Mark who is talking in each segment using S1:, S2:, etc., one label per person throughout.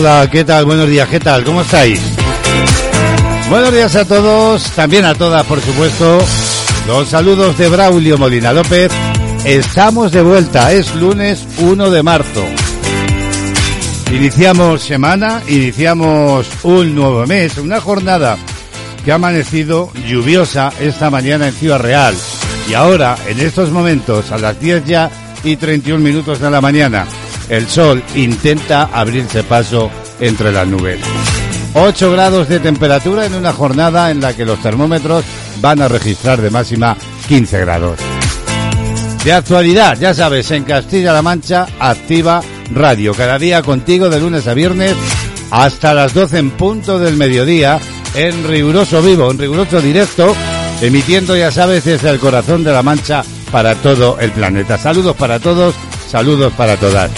S1: Hola, ¿qué tal? Buenos días, ¿qué tal? ¿Cómo estáis? Buenos días a todos, también a todas, por supuesto. Los saludos de Braulio Molina López. Estamos de vuelta, es lunes 1 de marzo. Iniciamos semana, iniciamos un nuevo mes, una jornada que ha amanecido lluviosa esta mañana en Ciudad Real. Y ahora, en estos momentos, a las 10 ya y 31 minutos de la mañana, el sol intenta abrirse paso entre las nubes. 8 grados de temperatura en una jornada en la que los termómetros van a registrar de máxima 15 grados. De actualidad, ya sabes, en Castilla-La Mancha, activa radio. Cada día contigo de lunes a viernes hasta las 12 en punto del mediodía en riguroso vivo, en riguroso directo, emitiendo, ya sabes, desde el corazón de La Mancha para todo el planeta. Saludos para todos, saludos para todas.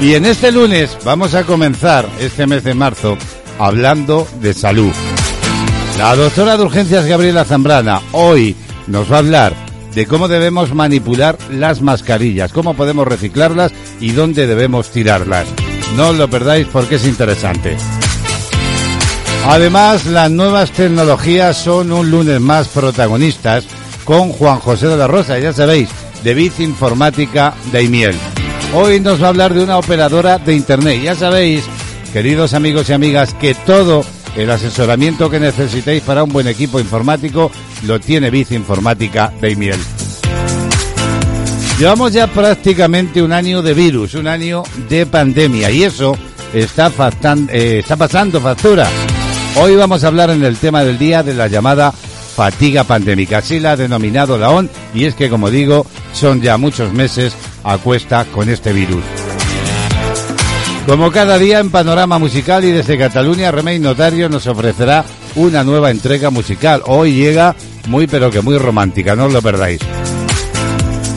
S1: Y en este lunes vamos a comenzar este mes de marzo hablando de salud. La doctora de urgencias Gabriela Zambrana hoy nos va a hablar de cómo debemos manipular las mascarillas, cómo podemos reciclarlas y dónde debemos tirarlas. No os lo perdáis porque es interesante. Además, las nuevas tecnologías son un lunes más protagonistas con Juan José de la Rosa, ya sabéis, de Biz Informática de Imiel. Hoy nos va a hablar de una operadora de Internet. Ya sabéis, queridos amigos y amigas, que todo el asesoramiento que necesitéis para un buen equipo informático lo tiene Biz Informática de Imiel. Llevamos ya prácticamente un año de virus, un año de pandemia y eso eh, está pasando factura. Hoy vamos a hablar en el tema del día de la llamada fatiga pandémica. Así la ha denominado la ON y es que, como digo, son ya muchos meses a cuesta con este virus. Como cada día en Panorama Musical y desde Cataluña, Remey Notario nos ofrecerá una nueva entrega musical. Hoy llega muy pero que muy romántica, no os lo perdáis.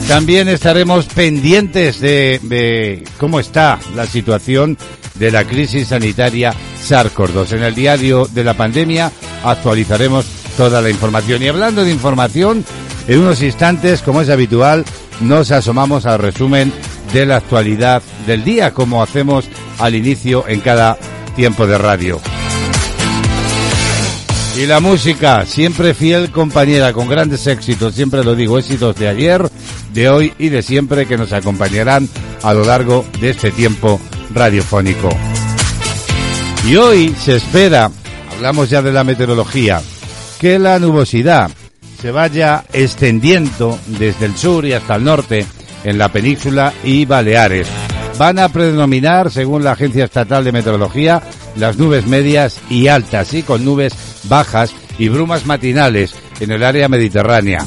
S1: También estaremos pendientes de, cómo está la situación de la crisis sanitaria SARS-CoV-2. En el diario de la pandemia actualizaremos toda la información. Y hablando de información, en unos instantes, como es habitual, nos asomamos al resumen de la actualidad del día, como hacemos al inicio en cada tiempo de radio. Y la música, siempre fiel compañera, con grandes éxitos, siempre lo digo, éxitos de ayer, de hoy y de siempre que nos acompañarán a lo largo de este tiempo radiofónico. Y hoy se espera, hablamos ya de la meteorología, que la nubosidad se vaya extendiendo desde el sur y hasta el norte en la península y Baleares. Van a predominar, según la Agencia Estatal de Meteorología, las nubes medias y altas y con nubes bajas y brumas matinales en el área mediterránea.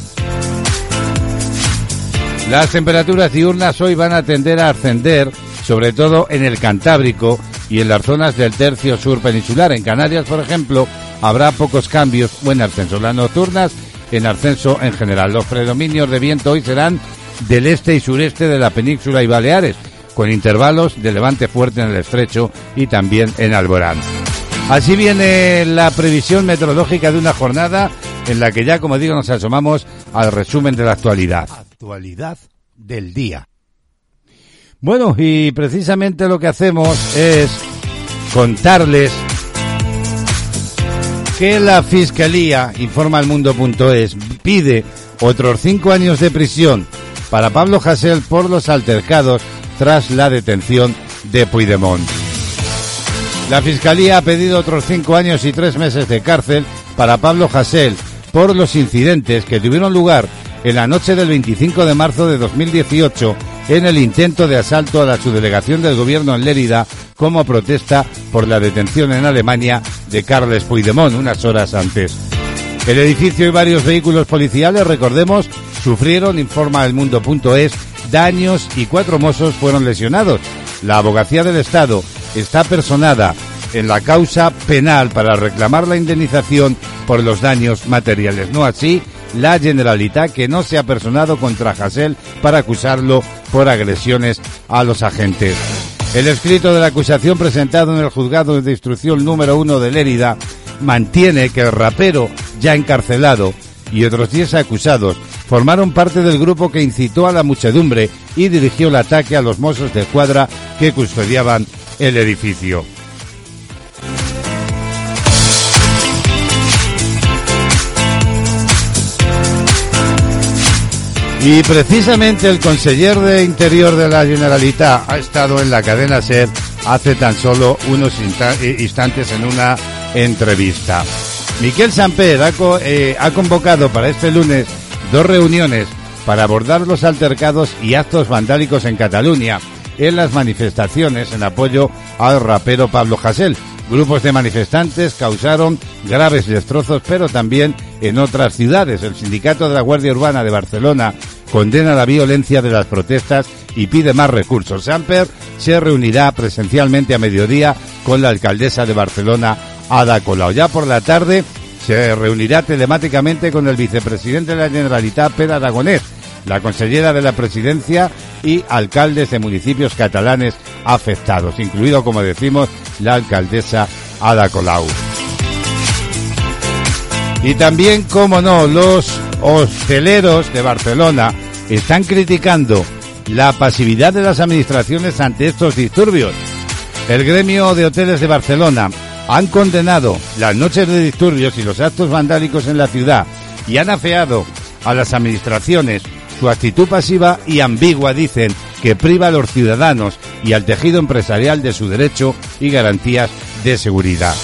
S1: Las temperaturas diurnas hoy van a tender a ascender, sobre todo en el Cantábrico y en las zonas del tercio sur peninsular. En Canarias, por ejemplo, habrá pocos cambios o en ascenso. Las nocturnas en ascenso en general. Los predominios de viento hoy serán del este y sureste de la península y Baleares, con intervalos de levante fuerte en el estrecho y también en Alborán. Así viene la previsión meteorológica de una jornada en la que ya, como digo, nos asomamos al resumen de la actualidad. Actualidad del día. Bueno, y precisamente lo que hacemos es contarles que la Fiscalía, informa el mundo.es, pide otros cinco años de prisión para Pablo Hasél por los altercados tras la detención de Puigdemont. La Fiscalía ha pedido otros cinco años y tres meses de cárcel para Pablo Hasél por los incidentes que tuvieron lugar en la noche del 25 de marzo de 2018 en el intento de asalto a la subdelegación del gobierno en Lérida como protesta por la detención en Alemania de Carles Puigdemont unas horas antes. El edificio y varios vehículos policiales, recordemos, sufrieron, informa el mundo.es, daños y cuatro mozos fueron lesionados. La abogacía del Estado está personada en la causa penal para reclamar la indemnización por los daños materiales. No así la Generalitat que no se ha personado contra Hassel para acusarlo por agresiones a los agentes. El escrito de la acusación presentado en el juzgado de instrucción número uno de Lérida mantiene que el rapero ya encarcelado y otros 10 acusados formaron parte del grupo que incitó a la muchedumbre y dirigió el ataque a los mozos de cuadra que custodiaban el edificio. Y precisamente el conseller de Interior de la Generalitat ha estado en la cadena SER hace tan solo unos eh, instantes en una entrevista. Miquel Samper ha, eh, ha convocado para este lunes dos reuniones para abordar los altercados y actos vandálicos en Cataluña en las manifestaciones en apoyo al rapero Pablo Hasél. Grupos de manifestantes causaron graves destrozos, pero también en otras ciudades. El Sindicato de la Guardia Urbana de Barcelona condena la violencia de las protestas y pide más recursos. Samper se reunirá presencialmente a mediodía con la alcaldesa de Barcelona, Ada Colau. Ya por la tarde se reunirá telemáticamente con el vicepresidente de la Generalitat, Pedro Aragonés, la consellera de la presidencia y alcaldes de municipios catalanes afectados, incluido, como decimos, la alcaldesa Ada Colau. Y también, como no, los hosteleros de Barcelona están criticando la pasividad de las administraciones ante estos disturbios. El gremio de hoteles de Barcelona han condenado las noches de disturbios y los actos vandálicos en la ciudad y han afeado a las administraciones su actitud pasiva y ambigua, dicen, que priva a los ciudadanos y al tejido empresarial de su derecho y garantías de seguridad.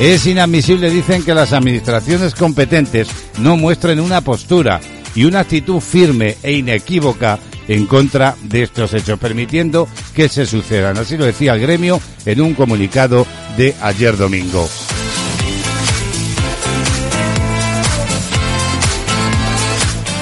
S1: Es inadmisible, dicen, que las administraciones competentes no muestren una postura y una actitud firme e inequívoca en contra de estos hechos, permitiendo que se sucedan. Así lo decía el gremio en un comunicado de ayer domingo.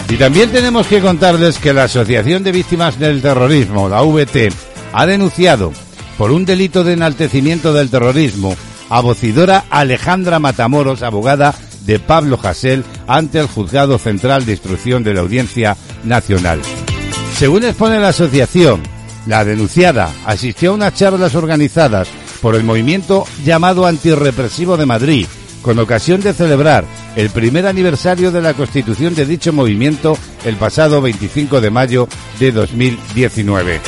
S1: Y también tenemos que contarles que la Asociación de Víctimas del Terrorismo, la VT, ha denunciado por un delito de enaltecimiento del terrorismo a vocidora Alejandra Matamoros, abogada de Pablo Hasél ante el Juzgado Central de Instrucción de la Audiencia Nacional. Según expone la asociación, la denunciada asistió a unas charlas organizadas por el movimiento llamado Antirrepresivo de Madrid, con ocasión de celebrar el primer aniversario de la constitución de dicho movimiento el pasado 25 de mayo de 2019.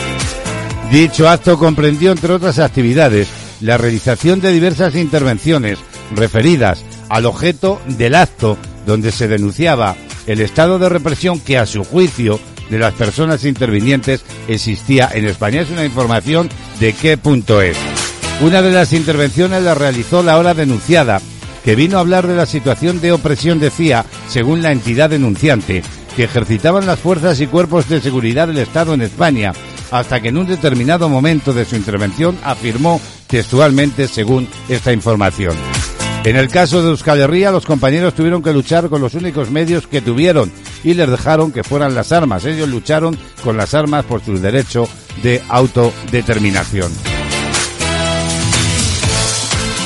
S1: Dicho acto comprendió, entre otras actividades, la realización de diversas intervenciones referidas al objeto del acto donde se denunciaba el estado de represión que a su juicio de las personas intervinientes existía en España. Es una información de qué punto es. Una de las intervenciones la realizó la hora denunciada, que vino a hablar de la situación de opresión, decía, según la entidad denunciante, que ejercitaban las fuerzas y cuerpos de seguridad del Estado en España, hasta que en un determinado momento de su intervención afirmó textualmente según esta información. En el caso de Euskal Herria, los compañeros tuvieron que luchar con los únicos medios que tuvieron y les dejaron que fueran las armas. Ellos lucharon con las armas por su derecho de autodeterminación.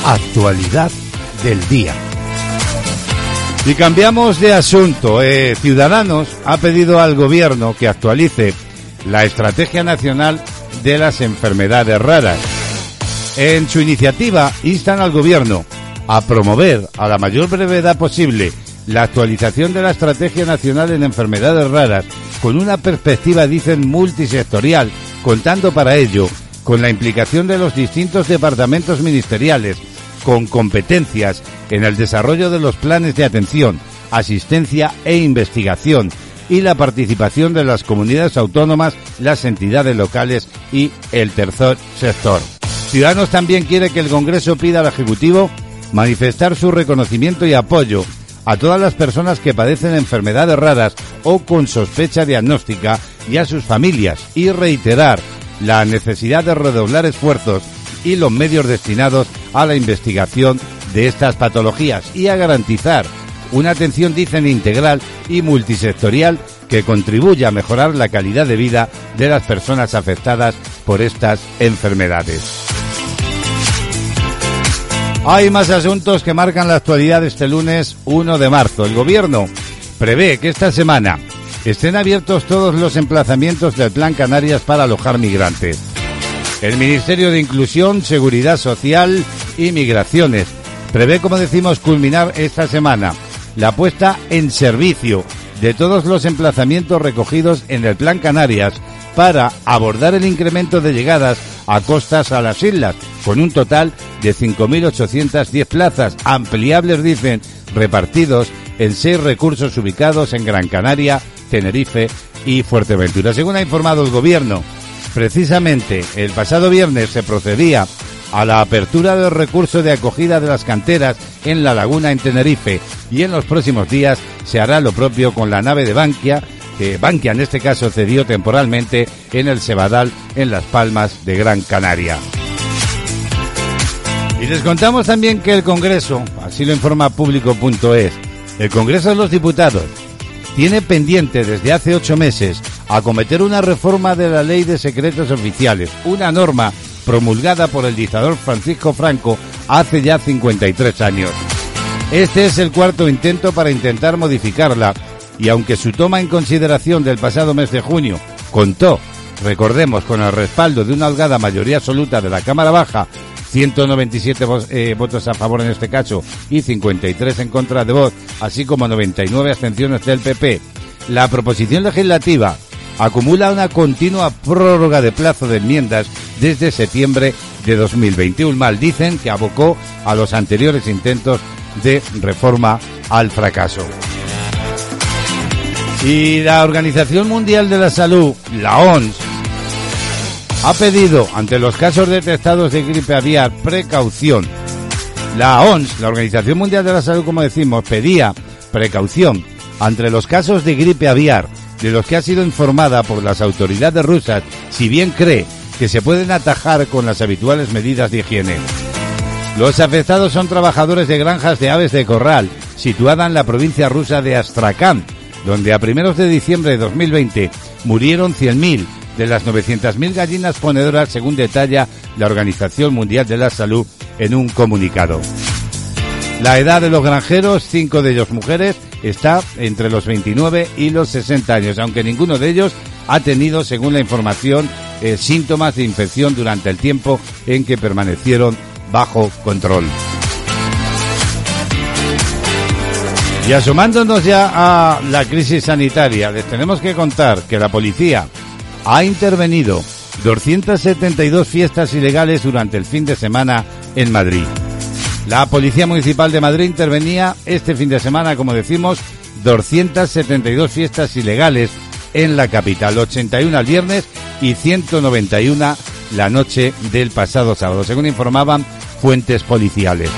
S1: Actualidad del día. Y cambiamos de asunto. Eh, Ciudadanos ha pedido al gobierno que actualice la Estrategia Nacional de las Enfermedades Raras. En su iniciativa instan al gobierno a promover a la mayor brevedad posible la actualización de la Estrategia Nacional en Enfermedades Raras con una perspectiva, dicen, multisectorial, contando para ello con la implicación de los distintos departamentos ministeriales, con competencias en el desarrollo de los planes de atención, asistencia e investigación y la participación de las comunidades autónomas, las entidades locales y el tercer sector. Ciudadanos también quiere que el Congreso pida al Ejecutivo manifestar su reconocimiento y apoyo a todas las personas que padecen enfermedades raras o con sospecha diagnóstica y a sus familias y reiterar la necesidad de redoblar esfuerzos y los medios destinados a la investigación de estas patologías y a garantizar una atención, dicen, integral y multisectorial que contribuya a mejorar la calidad de vida de las personas afectadas por estas enfermedades. Hay más asuntos que marcan la actualidad este lunes 1 de marzo. El gobierno prevé que esta semana estén abiertos todos los emplazamientos del Plan Canarias para alojar migrantes. El Ministerio de Inclusión, Seguridad Social y Migraciones prevé, como decimos, culminar esta semana la puesta en servicio de todos los emplazamientos recogidos en el Plan Canarias para abordar el incremento de llegadas a costas a las islas, con un total de 5.810 plazas, ampliables, dicen, repartidos en seis recursos ubicados en Gran Canaria, Tenerife y Fuerteventura. Según ha informado el Gobierno, precisamente el pasado viernes se procedía a la apertura del recurso de acogida de las canteras en la laguna en Tenerife y en los próximos días se hará lo propio con la nave de Bankia que Bankia en este caso cedió temporalmente en el Sebadal en Las Palmas de Gran Canaria. Y les contamos también que el Congreso, así lo informa público.es, el Congreso de los Diputados tiene pendiente desde hace ocho meses acometer una reforma de la ley de secretos oficiales, una norma promulgada por el dictador Francisco Franco hace ya 53 años. Este es el cuarto intento para intentar modificarla y aunque su toma en consideración del pasado mes de junio contó, recordemos, con el respaldo de una holgada mayoría absoluta de la Cámara Baja, 197 eh, votos a favor en este caso y 53 en contra de voz, así como 99 abstenciones del PP. La proposición legislativa acumula una continua prórroga de plazo de enmiendas desde septiembre de 2021. Mal dicen que abocó a los anteriores intentos de reforma al fracaso. Y la Organización Mundial de la Salud, la OMS, ha pedido ante los casos detectados de gripe aviar precaución. La OMS, la Organización Mundial de la Salud, como decimos, pedía precaución ante los casos de gripe aviar de los que ha sido informada por las autoridades rusas, si bien cree que se pueden atajar con las habituales medidas de higiene. Los afectados son trabajadores de granjas de aves de corral, situada en la provincia rusa de Astrakhan, donde a primeros de diciembre de 2020 murieron 100.000 de las 900.000 gallinas ponedoras, según detalla la Organización Mundial de la Salud en un comunicado. La edad de los granjeros, cinco de ellos mujeres, está entre los 29 y los 60 años, aunque ninguno de ellos ha tenido, según la información, eh, síntomas de infección durante el tiempo en que permanecieron bajo control. Y asomándonos ya a la crisis sanitaria, les tenemos que contar que la policía ha intervenido 272 fiestas ilegales durante el fin de semana en Madrid. La Policía Municipal de Madrid intervenía este fin de semana, como decimos, 272 fiestas ilegales en la capital, 81 al viernes y 191 la noche del pasado sábado, según informaban fuentes policiales.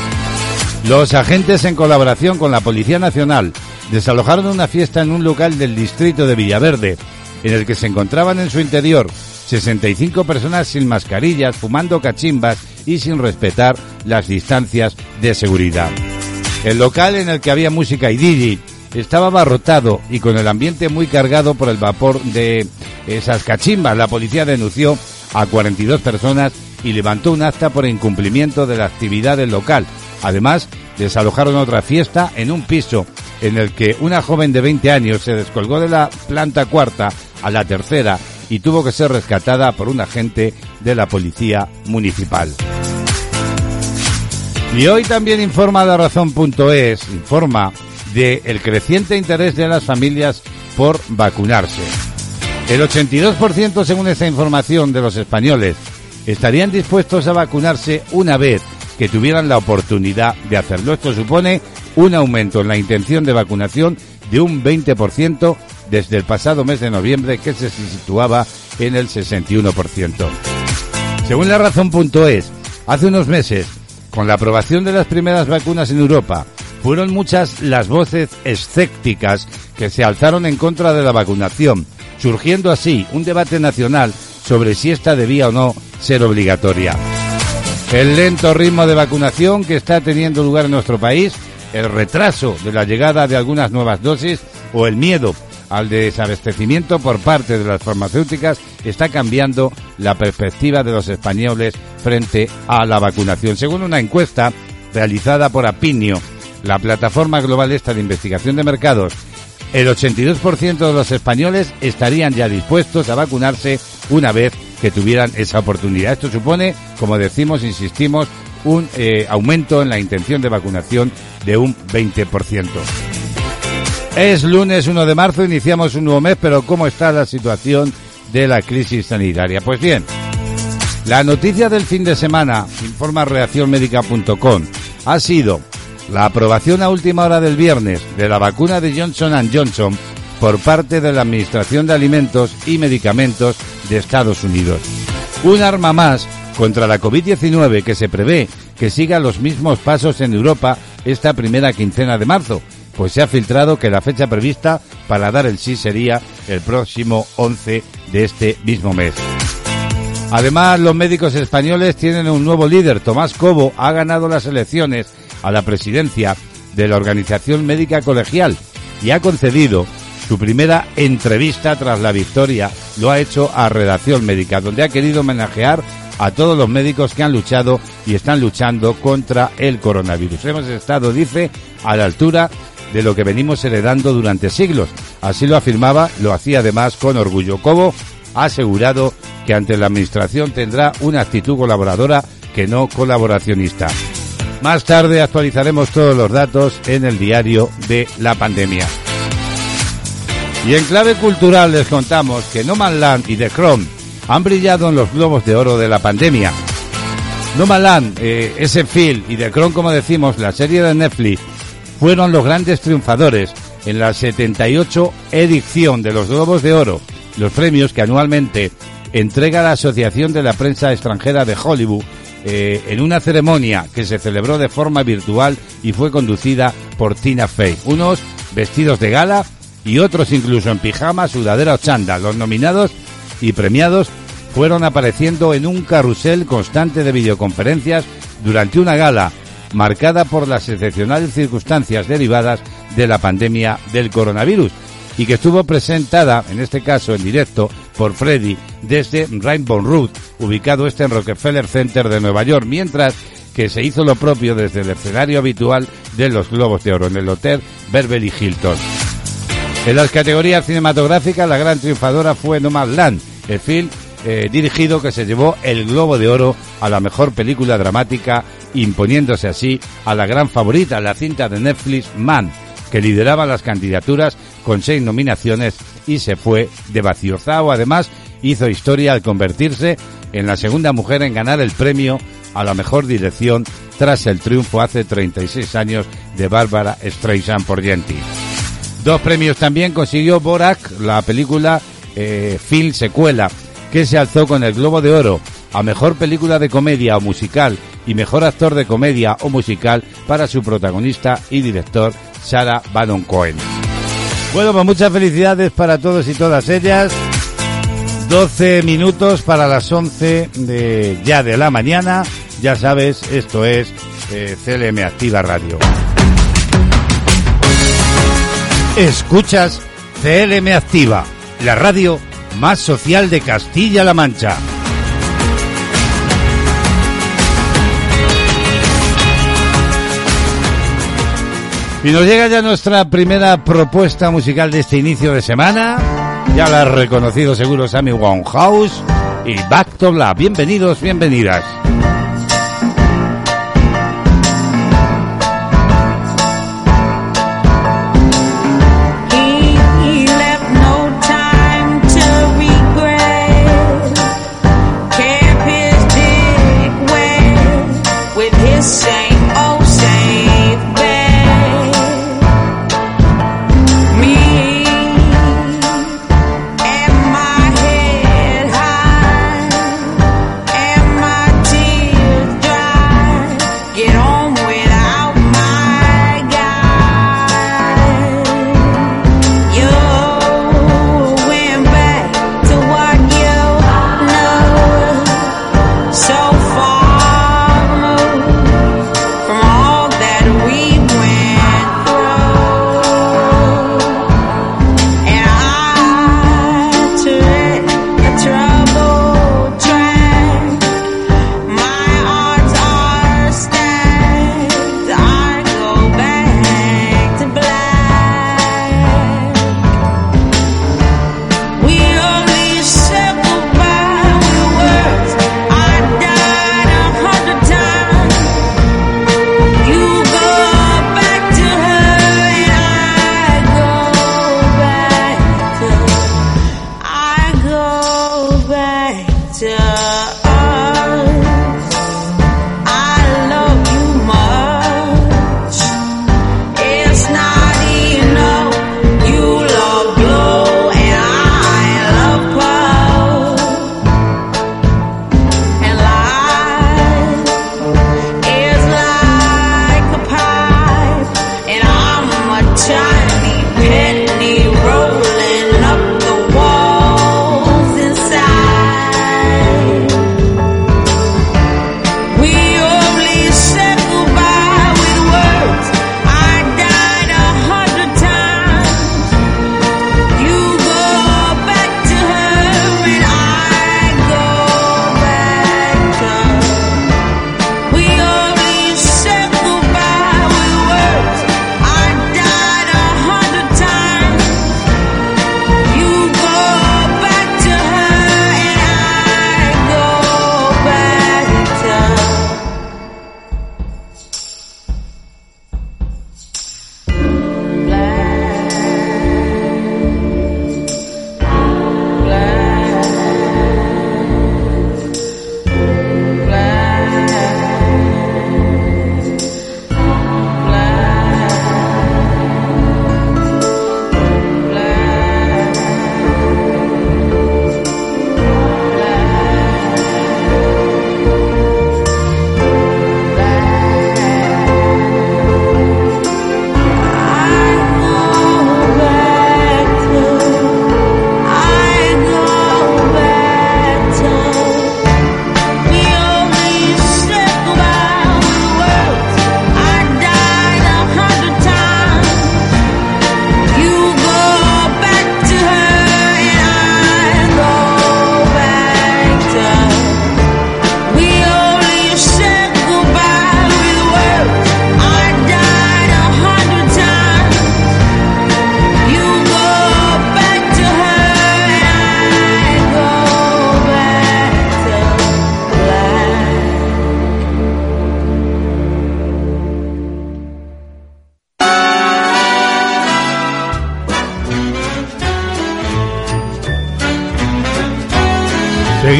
S1: Los agentes, en colaboración con la Policía Nacional, desalojaron una fiesta en un local del distrito de Villaverde, en el que se encontraban en su interior 65 personas sin mascarillas, fumando cachimbas y sin respetar las distancias de seguridad. El local en el que había música y DJ estaba abarrotado y con el ambiente muy cargado por el vapor de esas cachimbas. La policía denunció a 42 personas y levantó un acta por incumplimiento de la actividad del local. Además, desalojaron otra fiesta en un piso en el que una joven de 20 años se descolgó de la planta cuarta a la tercera y tuvo que ser rescatada por un agente de la policía municipal. Y hoy también informa la razón.es, informa de el creciente interés de las familias por vacunarse. El 82% según esta información de los españoles estarían dispuestos a vacunarse una vez que tuvieran la oportunidad de hacerlo. Esto supone un aumento en la intención de vacunación de un 20% desde el pasado mes de noviembre que se situaba en el 61%. Según la razón.es, hace unos meses, con la aprobación de las primeras vacunas en Europa, fueron muchas las voces escépticas que se alzaron en contra de la vacunación, surgiendo así un debate nacional sobre si esta debía o no ser obligatoria. El lento ritmo de vacunación que está teniendo lugar en nuestro país, el retraso de la llegada de algunas nuevas dosis o el miedo al desabastecimiento por parte de las farmacéuticas está cambiando la perspectiva de los españoles frente a la vacunación. Según una encuesta realizada por Apinio, la plataforma global esta de investigación de mercados, el 82% de los españoles estarían ya dispuestos a vacunarse una vez que tuvieran esa oportunidad. Esto supone, como decimos, insistimos, un eh, aumento en la intención de vacunación de un 20%. Es lunes 1 de marzo, iniciamos un nuevo mes, pero ¿cómo está la situación de la crisis sanitaria? Pues bien, La noticia del fin de semana, informa reaccionmedica.com, ha sido la aprobación a última hora del viernes de la vacuna de Johnson Johnson por parte de la Administración de Alimentos y Medicamentos de Estados Unidos. Un arma más contra la COVID-19 que se prevé que siga los mismos pasos en Europa esta primera quincena de marzo, pues se ha filtrado que la fecha prevista para dar el sí sería el próximo 11 de este mismo mes. Además, los médicos españoles tienen un nuevo líder. Tomás Cobo ha ganado las elecciones a la presidencia de la Organización Médica Colegial y ha concedido su primera entrevista tras la victoria. Lo ha hecho a Redacción Médica, donde ha querido homenajear a todos los médicos que han luchado y están luchando contra el coronavirus. Hemos estado, dice, a la altura de lo que venimos heredando durante siglos. Así lo afirmaba, lo hacía además con orgullo. Cobo ha asegurado que ante la Administración tendrá una actitud colaboradora que no colaboracionista. Más tarde actualizaremos todos los datos en el diario de la pandemia. Y en clave cultural les contamos que No Man Land y The Chrome han brillado en los globos de oro de la pandemia. No Man Land, eh, ese film y The Crown, como decimos, la serie de Netflix, fueron los grandes triunfadores en la 78 edición de los Globos de Oro, los premios que anualmente entrega la Asociación de la Prensa Extranjera de Hollywood eh, en una ceremonia que se celebró de forma virtual y fue conducida por Tina Fey. Unos vestidos de gala y otros incluso en pijama, sudadera o chándal. Los nominados y premiados fueron apareciendo en un carrusel constante de videoconferencias durante una gala marcada por las excepcionales circunstancias derivadas de la pandemia del coronavirus y que estuvo presentada, en este caso en directo, por Freddy desde Rainbow Road, ubicado este en Rockefeller Center de Nueva York, mientras que se hizo lo propio desde el escenario habitual de los Globos de Oro en el Hotel Beverly Hilton. En las categorías cinematográficas, la gran triunfadora fue Nomadland, el film eh, dirigido que se llevó el Globo de Oro a la mejor película dramática, imponiéndose así a la gran favorita, la cinta de Netflix Man, que lideraba las candidaturas con seis nominaciones y se fue de vacío. Zhao además hizo historia al convertirse en la segunda mujer en ganar el premio a la mejor dirección tras el triunfo hace 36 años de Bárbara Streisand por Yenti. Dos premios también consiguió Borak, la película eh, film secuela, que se alzó con el Globo de Oro a Mejor Película de Comedia o Musical y Mejor Actor de Comedia o Musical para su protagonista y director Sarah Baron Cohen. Bueno, pues muchas felicidades para todos y todas ellas. 12 minutos para las 11 de ya de la mañana. Ya sabes, esto es eh, CLM Activa Radio. Escuchas CLM Activa, la radio más social de Castilla-La Mancha. Y nos llega ya nuestra primera propuesta musical de este inicio de semana. Ya la ha reconocido seguro Sammy House y Back to Black. Bienvenidos, bienvenidas.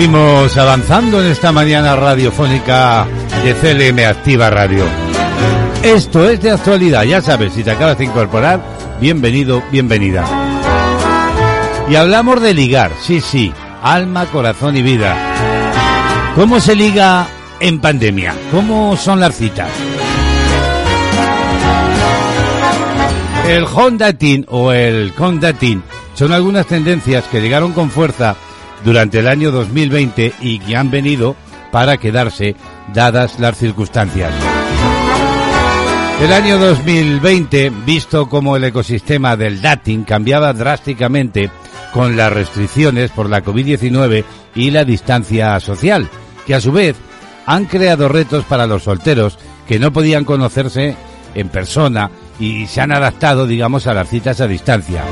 S1: Seguimos avanzando en esta mañana radiofónica de CLM Activa Radio. Esto es de actualidad, ya sabes, si te acabas de incorporar, bienvenido, bienvenida. Y hablamos de ligar, sí, sí, alma, corazón y vida. ¿Cómo se liga en pandemia? ¿Cómo son las citas? El Honda Teen o el Honda Teen son algunas tendencias que llegaron con fuerza durante el año 2020 y que han venido para quedarse dadas las circunstancias. El año 2020, visto como el ecosistema del dating cambiaba drásticamente con las restricciones por la COVID-19 y la distancia social, que a su vez han creado retos para los solteros que no podían conocerse en persona y se han adaptado, digamos, a las citas a distancia.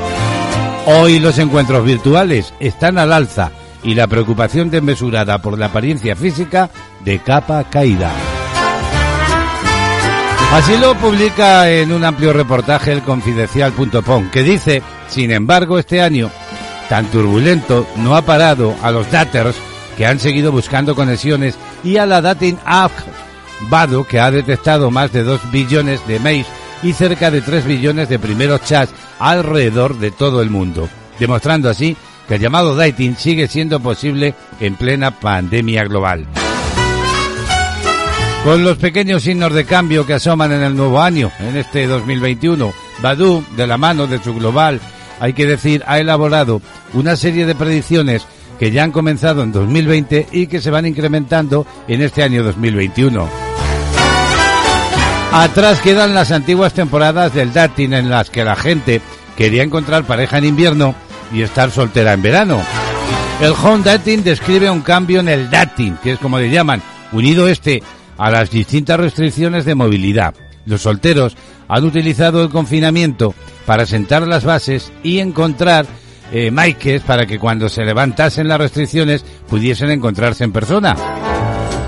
S1: Hoy los encuentros virtuales están al alza y la preocupación desmesurada por la apariencia física de capa caída. Así lo publica en un amplio reportaje el confidencial.com, que dice, sin embargo, este año tan turbulento no ha parado a los daters que han seguido buscando conexiones y a la dating app Bado, que ha detectado más de 2 billones de mails y cerca de 3 billones de primeros chats alrededor de todo el mundo, demostrando así que el llamado dating sigue siendo posible en plena pandemia global. Con los pequeños signos de cambio que asoman en el nuevo año, en este 2021, Badu, de la mano de su global, hay que decir, ha elaborado una serie de predicciones que ya han comenzado en 2020 y que se van incrementando en este año 2021. Atrás quedan las antiguas temporadas del dating en las que la gente quería encontrar pareja en invierno y estar soltera en verano. El home dating describe un cambio en el dating, que es como le llaman, unido este a las distintas restricciones de movilidad. Los solteros han utilizado el confinamiento para sentar las bases y encontrar eh, para que cuando se levantasen las restricciones pudiesen encontrarse en persona.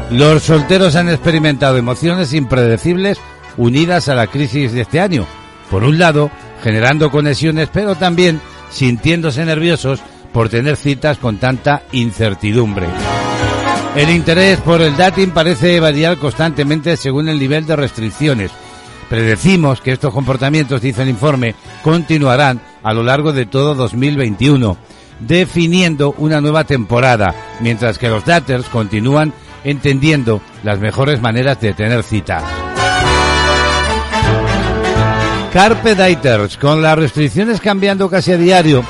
S1: Los solteros han experimentado emociones impredecibles unidas a la crisis de este año. Por un lado, generando conexiones, pero también sintiéndose nerviosos por tener citas con tanta incertidumbre. El interés por el dating parece variar constantemente según el nivel de restricciones. Predecimos que estos comportamientos, dice el informe, continuarán a lo largo de todo 2021, definiendo una nueva temporada, mientras que los daters continúan entendiendo las mejores maneras de tener citas. Carpe Daters, con las restricciones cambiando casi a diario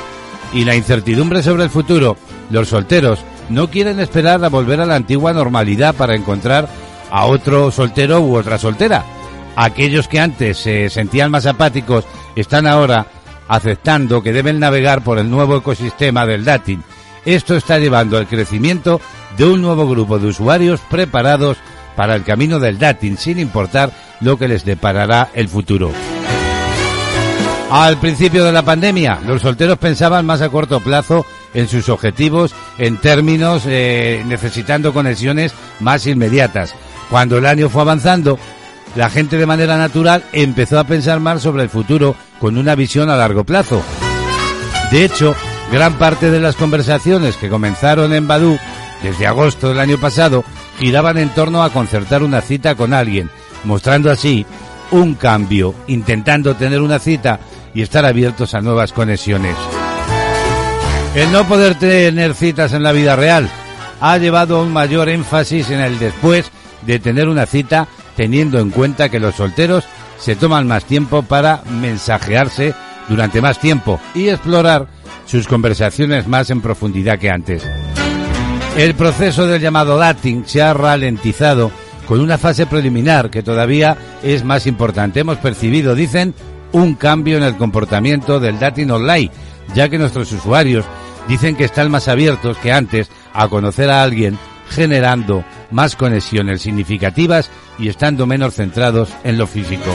S1: y la incertidumbre sobre el futuro, los solteros no quieren esperar a volver a la antigua normalidad para encontrar a otro soltero u otra soltera. Aquellos que antes se sentían más apáticos están ahora aceptando que deben navegar por el nuevo ecosistema del dating. Esto está llevando al crecimiento de un nuevo grupo de usuarios preparados para el camino del dating sin importar lo que les deparará el futuro. Al principio de la pandemia, los solteros pensaban más a corto plazo en sus objetivos en términos eh, necesitando conexiones más inmediatas. Cuando el año fue avanzando, la gente de manera natural empezó a pensar más sobre el futuro con una visión a largo plazo. De hecho, gran parte de las conversaciones que comenzaron en Badu desde agosto del año pasado giraban en torno a concertar una cita con alguien, mostrando así un cambio, intentando tener una cita y estar abiertos a nuevas conexiones. El no poder tener citas en la vida real ha llevado a un mayor énfasis en el después de tener una cita, teniendo en cuenta que los solteros se toman más tiempo para mensajearse durante más tiempo y explorar sus conversaciones más en profundidad que antes. El proceso del llamado dating se ha ralentizado con una fase preliminar que todavía es más importante. Hemos percibido, dicen, un cambio en el comportamiento del dating online, ya que nuestros usuarios dicen que están más abiertos que antes a conocer a alguien, generando más conexiones significativas y estando menos centrados en lo físico.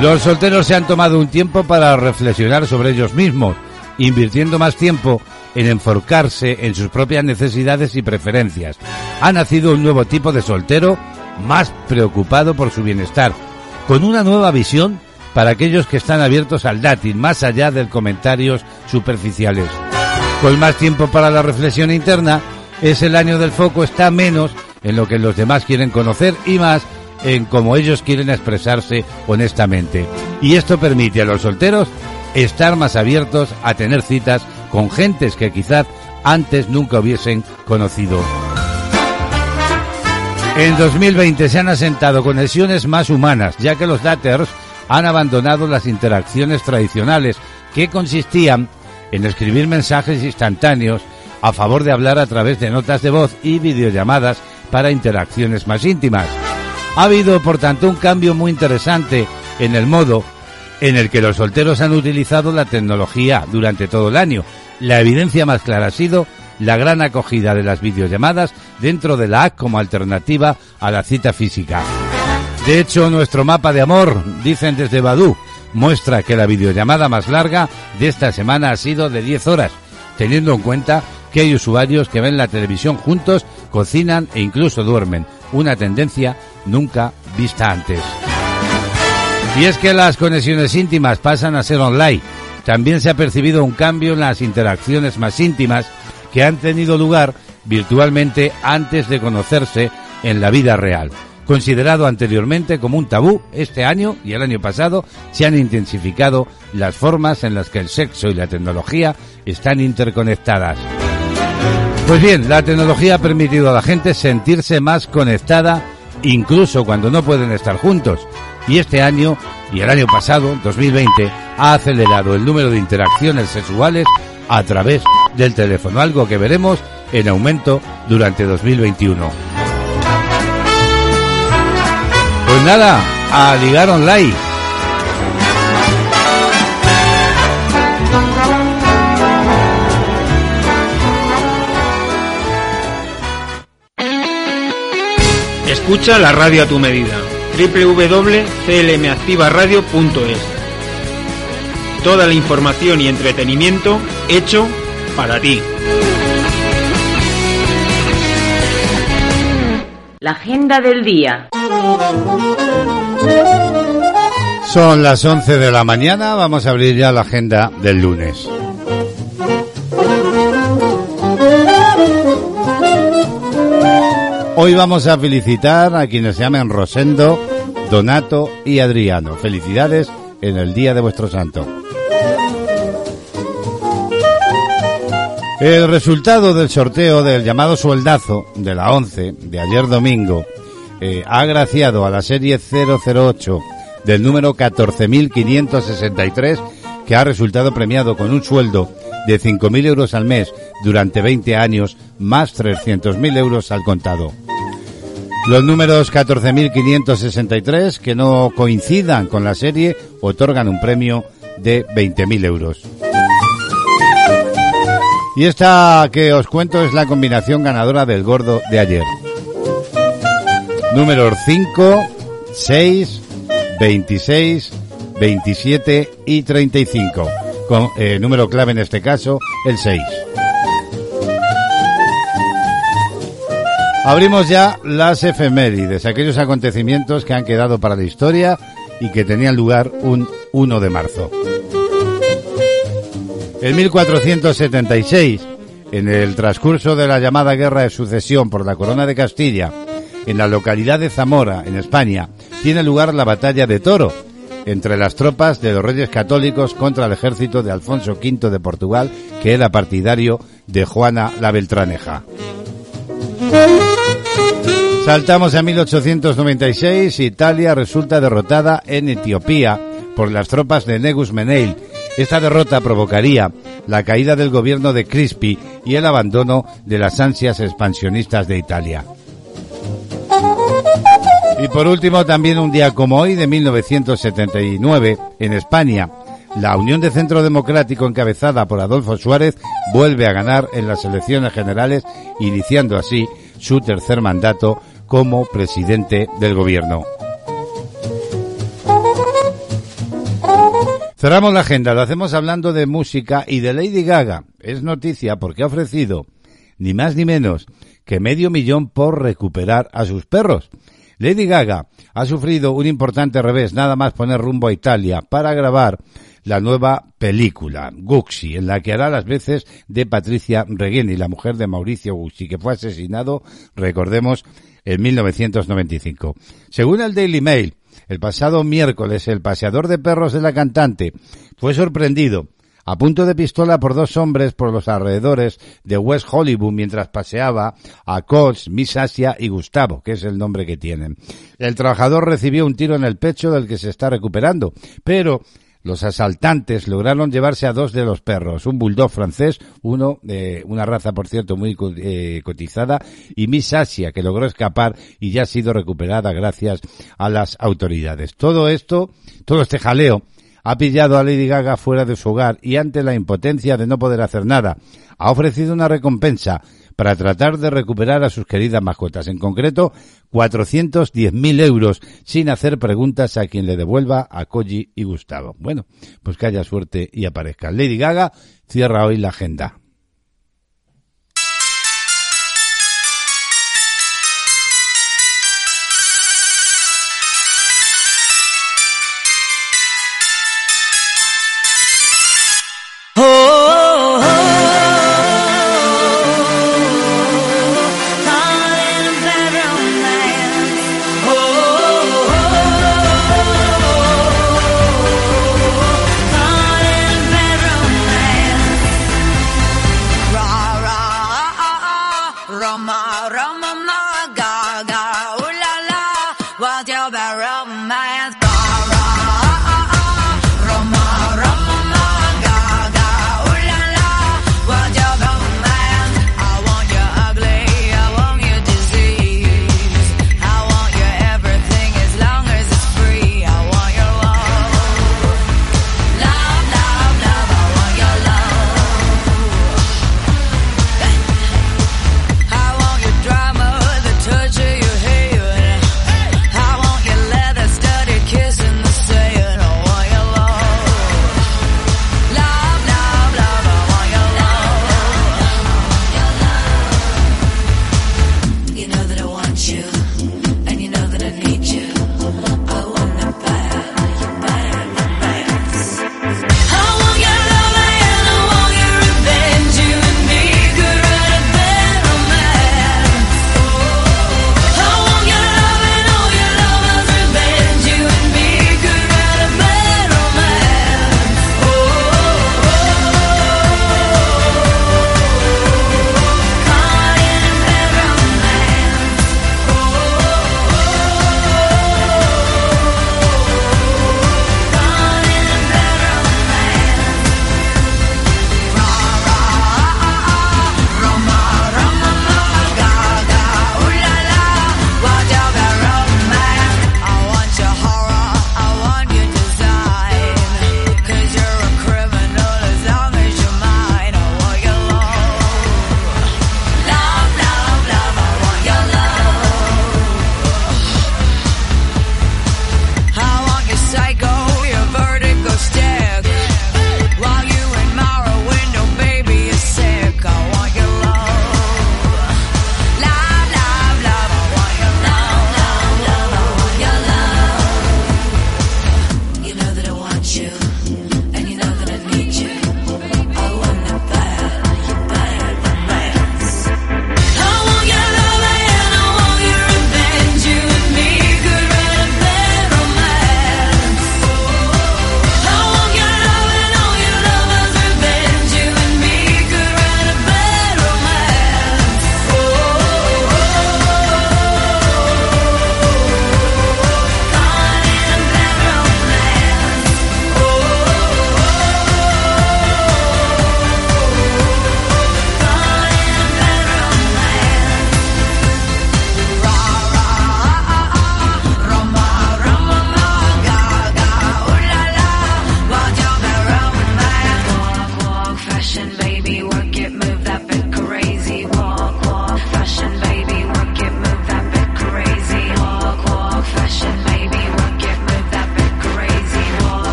S1: Los solteros se han tomado un tiempo para reflexionar sobre ellos mismos, invirtiendo más tiempo en enfocarse en sus propias necesidades y preferencias. Ha nacido un nuevo tipo de soltero más preocupado por su bienestar, con una nueva visión para aquellos que están abiertos al dating, más allá de comentarios superficiales. Con más tiempo para la reflexión interna, es el año del foco, está menos en lo que los demás quieren conocer y más en cómo ellos quieren expresarse honestamente. Y esto permite a los solteros estar más abiertos a tener citas con gentes que quizás antes nunca hubiesen conocido. En 2020 se han asentado conexiones más humanas, ya que los daters han abandonado las interacciones tradicionales que consistían en escribir mensajes instantáneos a favor de hablar a través de notas de voz y videollamadas para interacciones más íntimas. Ha habido, por tanto, un cambio muy interesante en el modo en el que los solteros han utilizado la tecnología durante todo el año. La evidencia más clara ha sido la gran acogida de las videollamadas dentro de la app como alternativa a la cita física. De hecho, nuestro mapa de amor, dicen desde Badu, muestra que la videollamada más larga de esta semana ha sido de 10 horas, teniendo en cuenta que hay usuarios que ven la televisión juntos, cocinan e incluso duermen, una tendencia nunca vista antes. Y es que las conexiones íntimas pasan a ser online. También se ha percibido un cambio en las interacciones más íntimas que han tenido lugar virtualmente antes de conocerse en la vida real. Considerado anteriormente como un tabú, este año y el año pasado se han intensificado las formas en las que el sexo y la tecnología están interconectadas. Pues bien, la tecnología ha permitido a la gente sentirse más conectada incluso cuando no pueden estar juntos. Y este año y el año pasado, 2020, ha acelerado el número de interacciones sexuales a través del teléfono, algo que veremos en aumento durante 2021. Pues nada, a ligar online.
S2: Escucha la radio a tu medida. www.clmactivaradio.es Toda la información y entretenimiento hecho para ti.
S3: La agenda del día.
S1: Son las 11 de la mañana, vamos a abrir ya la agenda del lunes. Hoy vamos a felicitar a quienes se llamen Rosendo, Donato y Adriano. Felicidades en el día de vuestro santo. El resultado del sorteo del llamado sueldazo de la 11 de ayer domingo eh, ha agraciado a la serie 008 del número 14.563 que ha resultado premiado con un sueldo de 5.000 euros al mes durante 20 años más 300.000 euros al contado. Los números 14.563 que no coincidan con la serie otorgan un premio de 20.000 euros. Y esta que os cuento es la combinación ganadora del gordo de ayer. Números 5, 6, 26, 27 y 35. Con eh, número clave en este caso, el 6. Abrimos ya las efemérides, aquellos acontecimientos que han quedado para la historia y que tenían lugar un 1 de marzo. En 1476, en el transcurso de la llamada Guerra de Sucesión por la Corona de Castilla, en la localidad de Zamora, en España, tiene lugar la batalla de Toro, entre las tropas de los reyes católicos contra el ejército de Alfonso V de Portugal, que era partidario de Juana la Beltraneja. Saltamos a 1896, Italia resulta derrotada en Etiopía por las tropas de Negus Meneil. Esta derrota provocaría la caída del gobierno de Crispi y el abandono de las ansias expansionistas de Italia. Y por último, también un día como hoy de 1979, en España, la Unión de Centro Democrático encabezada por Adolfo Suárez vuelve a ganar en las elecciones generales, iniciando así su tercer mandato como presidente del gobierno. Cerramos la agenda, lo hacemos hablando de música y de Lady Gaga. Es noticia porque ha ofrecido ni más ni menos que medio millón por recuperar a sus perros. Lady Gaga ha sufrido un importante revés, nada más poner rumbo a Italia para grabar la nueva película, Gucci, en la que hará las veces de Patricia Regueni, la mujer de Mauricio Gucci, que fue asesinado, recordemos, en 1995. Según el Daily Mail, el pasado miércoles el paseador de perros de la cantante fue sorprendido a punto de pistola por dos hombres por los alrededores de West Hollywood mientras paseaba a Coach, Miss Asia y Gustavo, que es el nombre que tienen. El trabajador recibió un tiro en el pecho del que se está recuperando, pero los asaltantes lograron llevarse a dos de los perros, un bulldog francés, uno de una raza por cierto muy eh, cotizada, y Miss Asia, que logró escapar y ya ha sido recuperada gracias a las autoridades. Todo esto, todo este jaleo, ha pillado a Lady Gaga fuera de su hogar y ante la impotencia de no poder hacer nada, ha ofrecido una recompensa para tratar de recuperar a sus queridas mascotas, en concreto 410.000 euros, sin hacer preguntas a quien le devuelva a Koji y Gustavo. Bueno, pues que haya suerte y aparezca. Lady Gaga cierra hoy la agenda.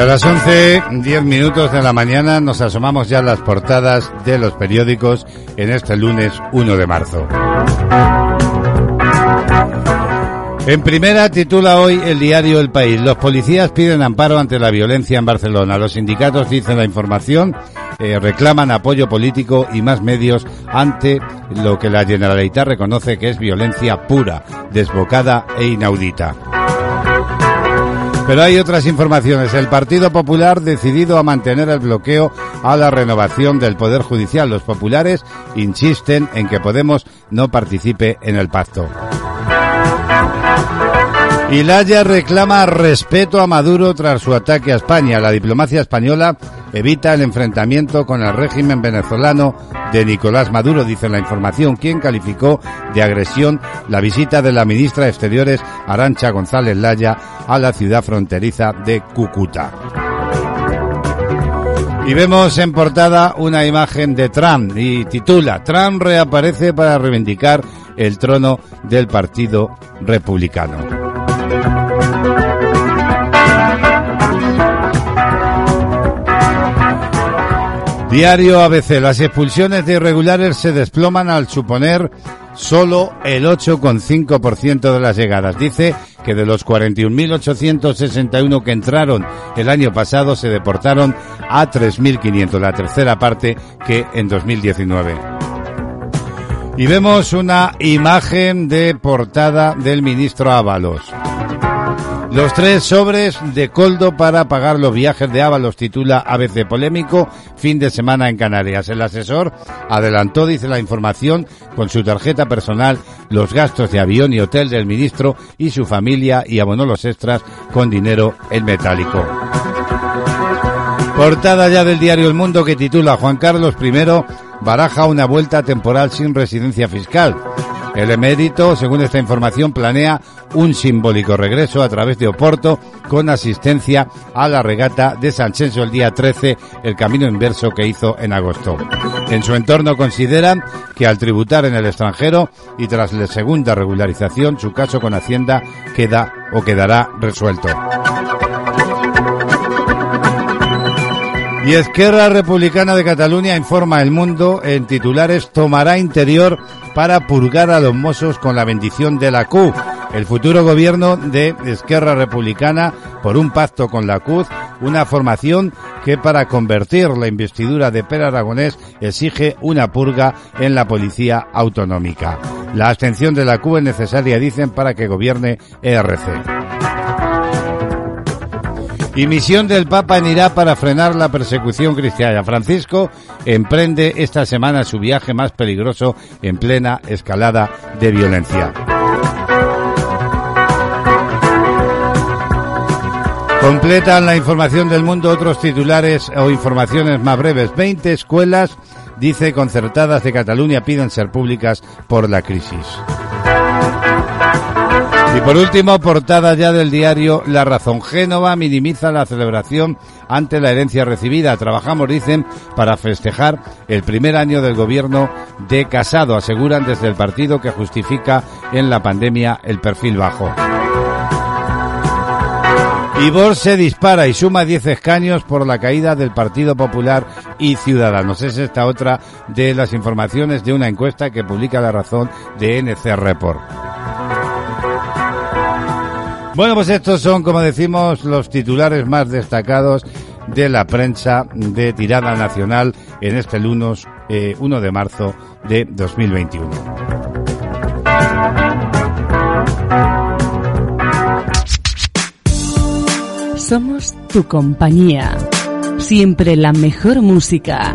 S1: A las 11, 10 minutos de la mañana nos asomamos ya a las portadas de los periódicos en este lunes 1 de marzo. En primera titula hoy el diario El País. Los policías piden amparo ante la violencia en Barcelona. Los sindicatos dicen la información, eh, reclaman apoyo político y más medios ante lo que la Generalitat reconoce que es violencia pura, desbocada e inaudita. Pero hay otras informaciones. El Partido Popular decidido a mantener el bloqueo a la renovación del Poder Judicial. Los populares insisten en que Podemos no participe en el pacto. Laya reclama respeto a Maduro tras su ataque a España. La diplomacia española evita el enfrentamiento con el régimen venezolano de Nicolás Maduro, dice la información, quien calificó de agresión la visita de la ministra de Exteriores Arancha González Laya a la ciudad fronteriza de Cúcuta. Y vemos en portada una imagen de Trump y titula Trump reaparece para reivindicar el trono del Partido Republicano. Diario ABC. Las expulsiones de irregulares se desploman al suponer solo el 8,5% de las llegadas. Dice que de los 41.861 que entraron el año pasado se deportaron a 3.500, la tercera parte que en 2019. Y vemos una imagen de portada del ministro Ábalos. Los tres sobres de Coldo para pagar los viajes de Ábalos titula ABC polémico fin de semana en Canarias. El asesor adelantó, dice la información, con su tarjeta personal los gastos de avión y hotel del ministro y su familia y abonó los extras con dinero en metálico. Portada ya del diario El Mundo que titula Juan Carlos I baraja una vuelta temporal sin residencia fiscal. El emérito, según esta información, planea un simbólico regreso a través de Oporto con asistencia a la regata de Sanchenso el día 13, el camino inverso que hizo en agosto. En su entorno consideran que al tributar en el extranjero y tras la segunda regularización, su caso con Hacienda queda o quedará resuelto. Y Esquerra Republicana de Cataluña informa El Mundo en titulares tomará interior para purgar a los mozos con la bendición de la CUF. El futuro gobierno de Esquerra Republicana por un pacto con la CUF, una formación que para convertir la investidura de Per Aragonés exige una purga en la policía autonómica. La abstención de la CUF es necesaria, dicen, para que gobierne ERC. Y misión del Papa en Irak para frenar la persecución cristiana. Francisco emprende esta semana su viaje más peligroso en plena escalada de violencia. Completan la información del mundo otros titulares o informaciones más breves. 20 escuelas, dice concertadas de Cataluña, piden ser públicas por la crisis. Y por último, portada ya del diario La Razón. Génova minimiza la celebración ante la herencia recibida. Trabajamos, dicen, para festejar el primer año del gobierno de Casado, aseguran desde el partido que justifica en la pandemia el perfil bajo. Y se dispara y suma 10 escaños por la caída del Partido Popular y Ciudadanos. Es esta otra de las informaciones de una encuesta que publica La Razón de NC Report. Bueno, pues estos son, como decimos, los titulares más destacados de la prensa de tirada nacional en este lunes 1 eh, de marzo de 2021.
S4: Somos tu compañía. Siempre la mejor música.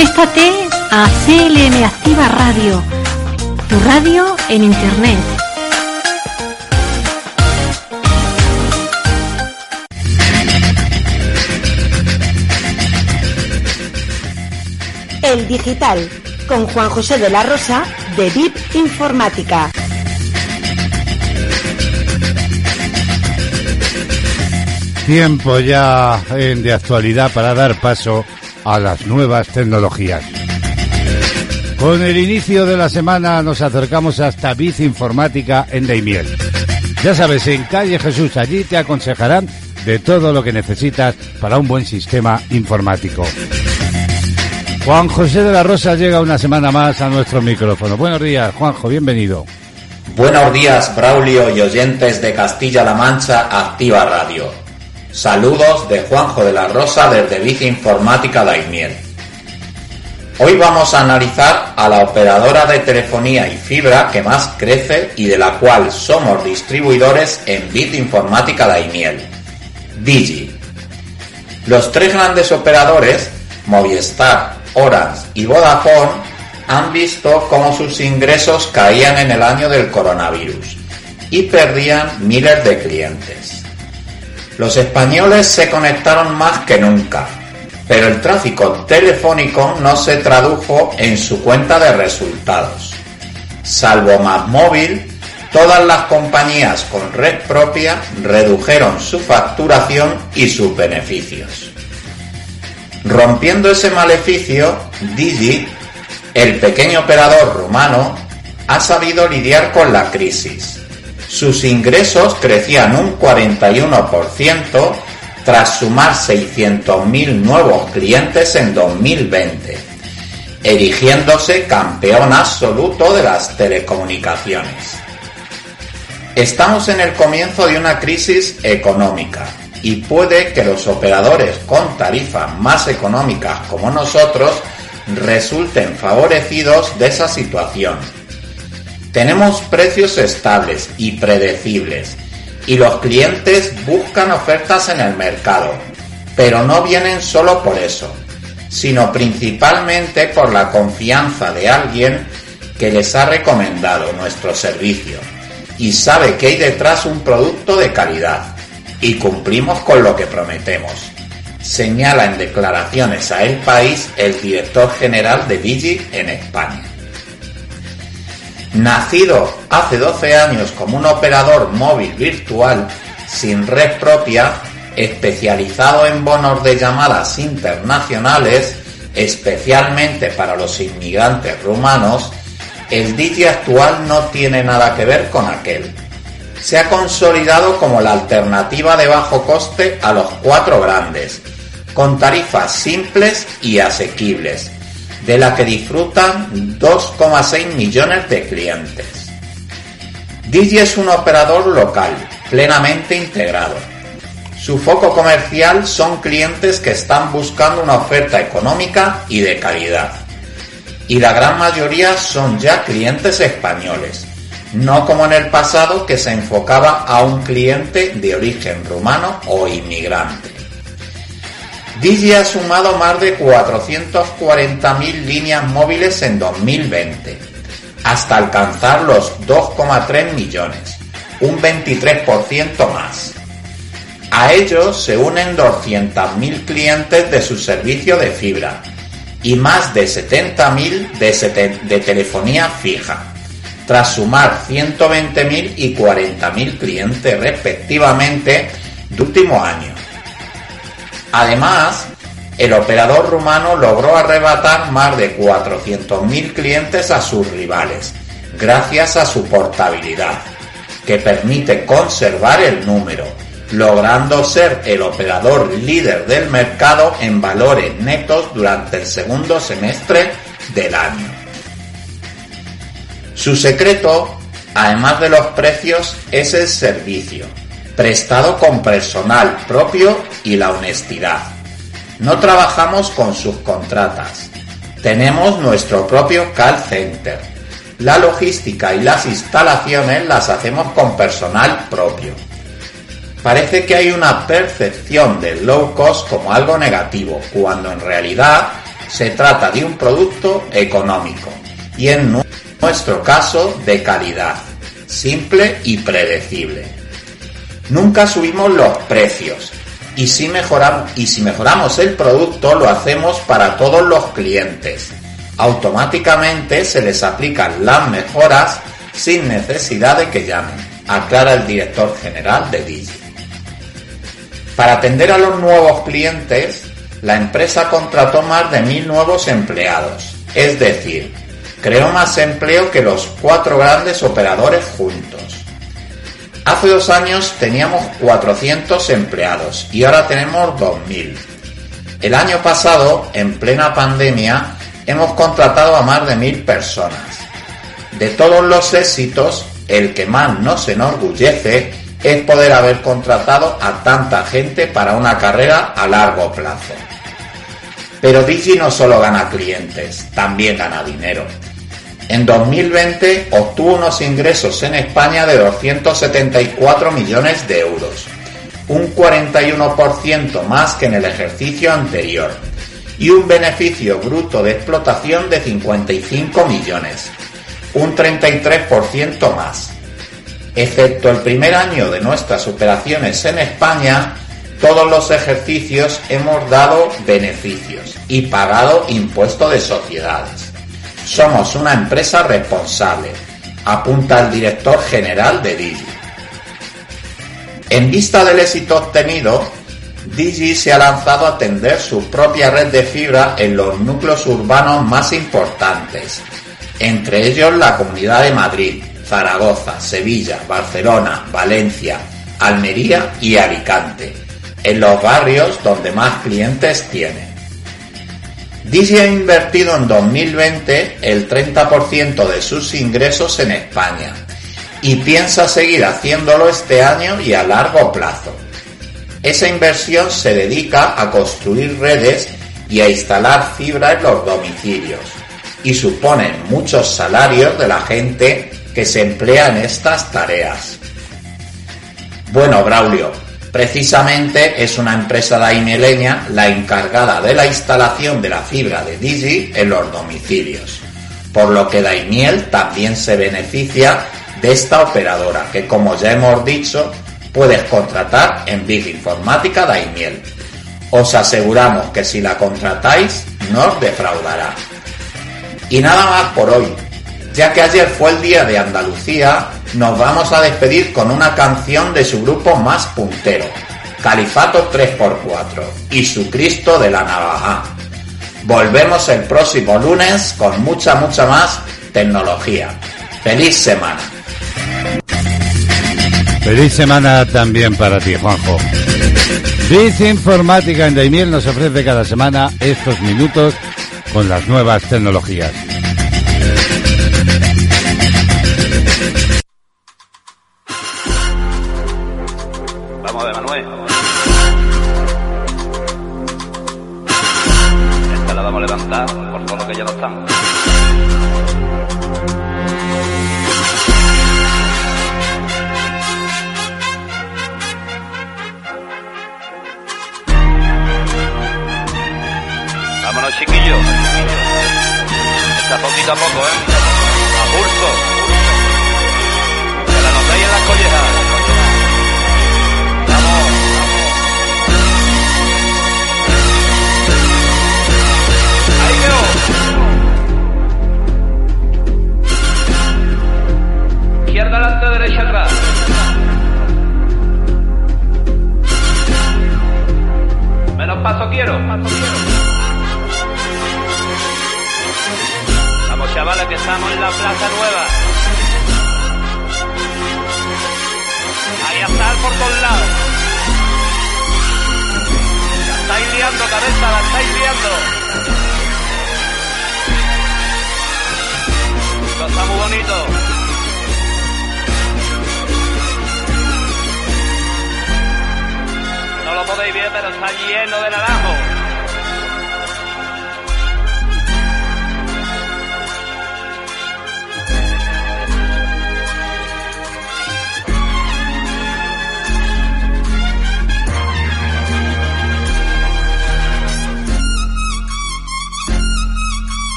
S5: Conéctate a CLM Activa Radio, tu radio en Internet.
S6: El Digital, con Juan José de la Rosa, de VIP Informática.
S1: Tiempo ya en de actualidad para dar paso a las nuevas tecnologías. Con el inicio de la semana nos acercamos hasta Biz Informática en Daimiel. Ya sabes, en Calle Jesús, allí te aconsejarán de todo lo que necesitas para un buen sistema informático. Juan José de la Rosa llega una semana más a nuestro micrófono. Buenos días, Juanjo, bienvenido.
S7: Buenos días, Braulio y oyentes de Castilla-La Mancha Activa Radio. Saludos de Juanjo de la Rosa desde Vice Informática Daimiel. Hoy vamos a analizar a la operadora de telefonía y fibra que más crece y de la cual somos distribuidores en Bit Informática Daimiel, Digi. Los tres grandes operadores, Movistar, Orange y Vodafone, han visto cómo sus ingresos caían en el año del coronavirus y perdían miles de clientes. Los españoles se conectaron más que nunca, pero el tráfico telefónico no se tradujo en su cuenta de resultados. Salvo más móvil, todas las compañías con red propia redujeron su facturación y sus beneficios. Rompiendo ese maleficio, Digi, el pequeño operador rumano, ha sabido lidiar con la crisis sus ingresos crecían un 41% tras sumar 600.000 nuevos clientes en 2020, erigiéndose campeón absoluto de las telecomunicaciones. Estamos en el comienzo de una crisis económica y puede que los operadores con tarifas más económicas como nosotros resulten favorecidos de esa situación tenemos precios estables y predecibles y los clientes buscan ofertas en el mercado, pero no vienen solo por eso, sino principalmente por la confianza de alguien que les ha recomendado nuestro servicio y sabe que hay detrás un producto de calidad y cumplimos con lo que prometemos. Señala en declaraciones a El País el director general de Digi en España. Nacido hace 12 años como un operador móvil virtual sin red propia, especializado en bonos de llamadas internacionales, especialmente para los inmigrantes rumanos, el Digi actual no tiene nada que ver con aquel. Se ha consolidado como la alternativa de bajo coste a los cuatro grandes, con tarifas simples y asequibles, de la que disfrutan 2,6 millones de clientes. Digi es un operador local, plenamente integrado. Su foco comercial son clientes que están buscando una oferta económica y de calidad. Y la gran mayoría son ya clientes españoles, no como en el pasado que se enfocaba a un cliente de origen rumano o inmigrante. Digi ha sumado más de 440.000 líneas móviles en 2020, hasta alcanzar los 2,3 millones, un 23% más. A ellos se unen 200.000 clientes de su servicio de fibra y más de 70.000 de, de telefonía fija, tras sumar 120.000 y 40.000 clientes respectivamente de último año Además, el operador rumano logró arrebatar más de 400.000 clientes a sus rivales, gracias a su portabilidad, que permite conservar el número, logrando ser el operador líder del mercado en valores netos durante el segundo semestre del año. Su secreto, además de los precios, es el servicio prestado con personal propio y la honestidad. No trabajamos con subcontratas. Tenemos nuestro propio call center. La logística y las instalaciones las hacemos con personal propio. Parece que hay una percepción del low cost como algo negativo, cuando en realidad Se trata de un producto económico y en nuestro caso de calidad, simple y predecible. Nunca subimos los precios y si mejoramos, el producto lo hacemos para todos los clientes. Automáticamente se les aplican las mejoras sin necesidad de que llamen, aclara el director general de Digi. Para atender a los nuevos clientes, la empresa contrató más de mil nuevos empleados, es decir, creó más empleo que los cuatro grandes operadores juntos. Hace dos años teníamos 400 empleados y ahora tenemos 2.000. El año pasado, en plena pandemia, hemos contratado a más de mil personas. De todos los éxitos, el que más nos enorgullece es poder haber contratado a tanta gente para una carrera a largo plazo. Pero Digi no solo gana clientes, también gana dinero. En 2020 obtuvo unos ingresos en España de 274 millones de euros, un 41% más que en el ejercicio anterior, y un beneficio bruto de explotación de 55 millones, un 33% más. Excepto el primer año de nuestras operaciones en España, todos los ejercicios hemos dado beneficios y pagado impuesto de sociedades. Somos una empresa responsable, apunta el director general de Digi. En vista del éxito obtenido, Digi se ha lanzado a atender su propia red de fibra en los núcleos urbanos más importantes, entre ellos la Comunidad de Madrid, Zaragoza, Sevilla, Barcelona, Valencia, Almería y Alicante, en los barrios donde más clientes tiene. Digi ha invertido en 2020 el 30% de sus ingresos en España y piensa seguir haciéndolo este año y a largo plazo. Esa inversión se dedica a construir redes y a instalar fibra en los domicilios y suponen muchos salarios de la gente que se emplea en estas tareas. Bueno, Braulio, precisamente es una empresa daimileña la encargada de la instalación de la fibra de Digi en los domicilios, por lo que Daimiel también se beneficia de esta operadora que, como ya hemos dicho, puedes contratar en Big Informática Daimiel. Os aseguramos que si la contratáis, no os defraudará. Y nada más por hoy. Ya que ayer fue el día de Andalucía, nos vamos a despedir con una canción de su grupo más puntero, Califato 3x4 y su Cristo de la Navaja. Volvemos el próximo lunes con mucha, mucha más tecnología. ¡Feliz semana!
S1: Feliz semana también para ti, Juanjo. Biz Informática en Daimiel nos ofrece cada semana estos minutos con las nuevas tecnologías.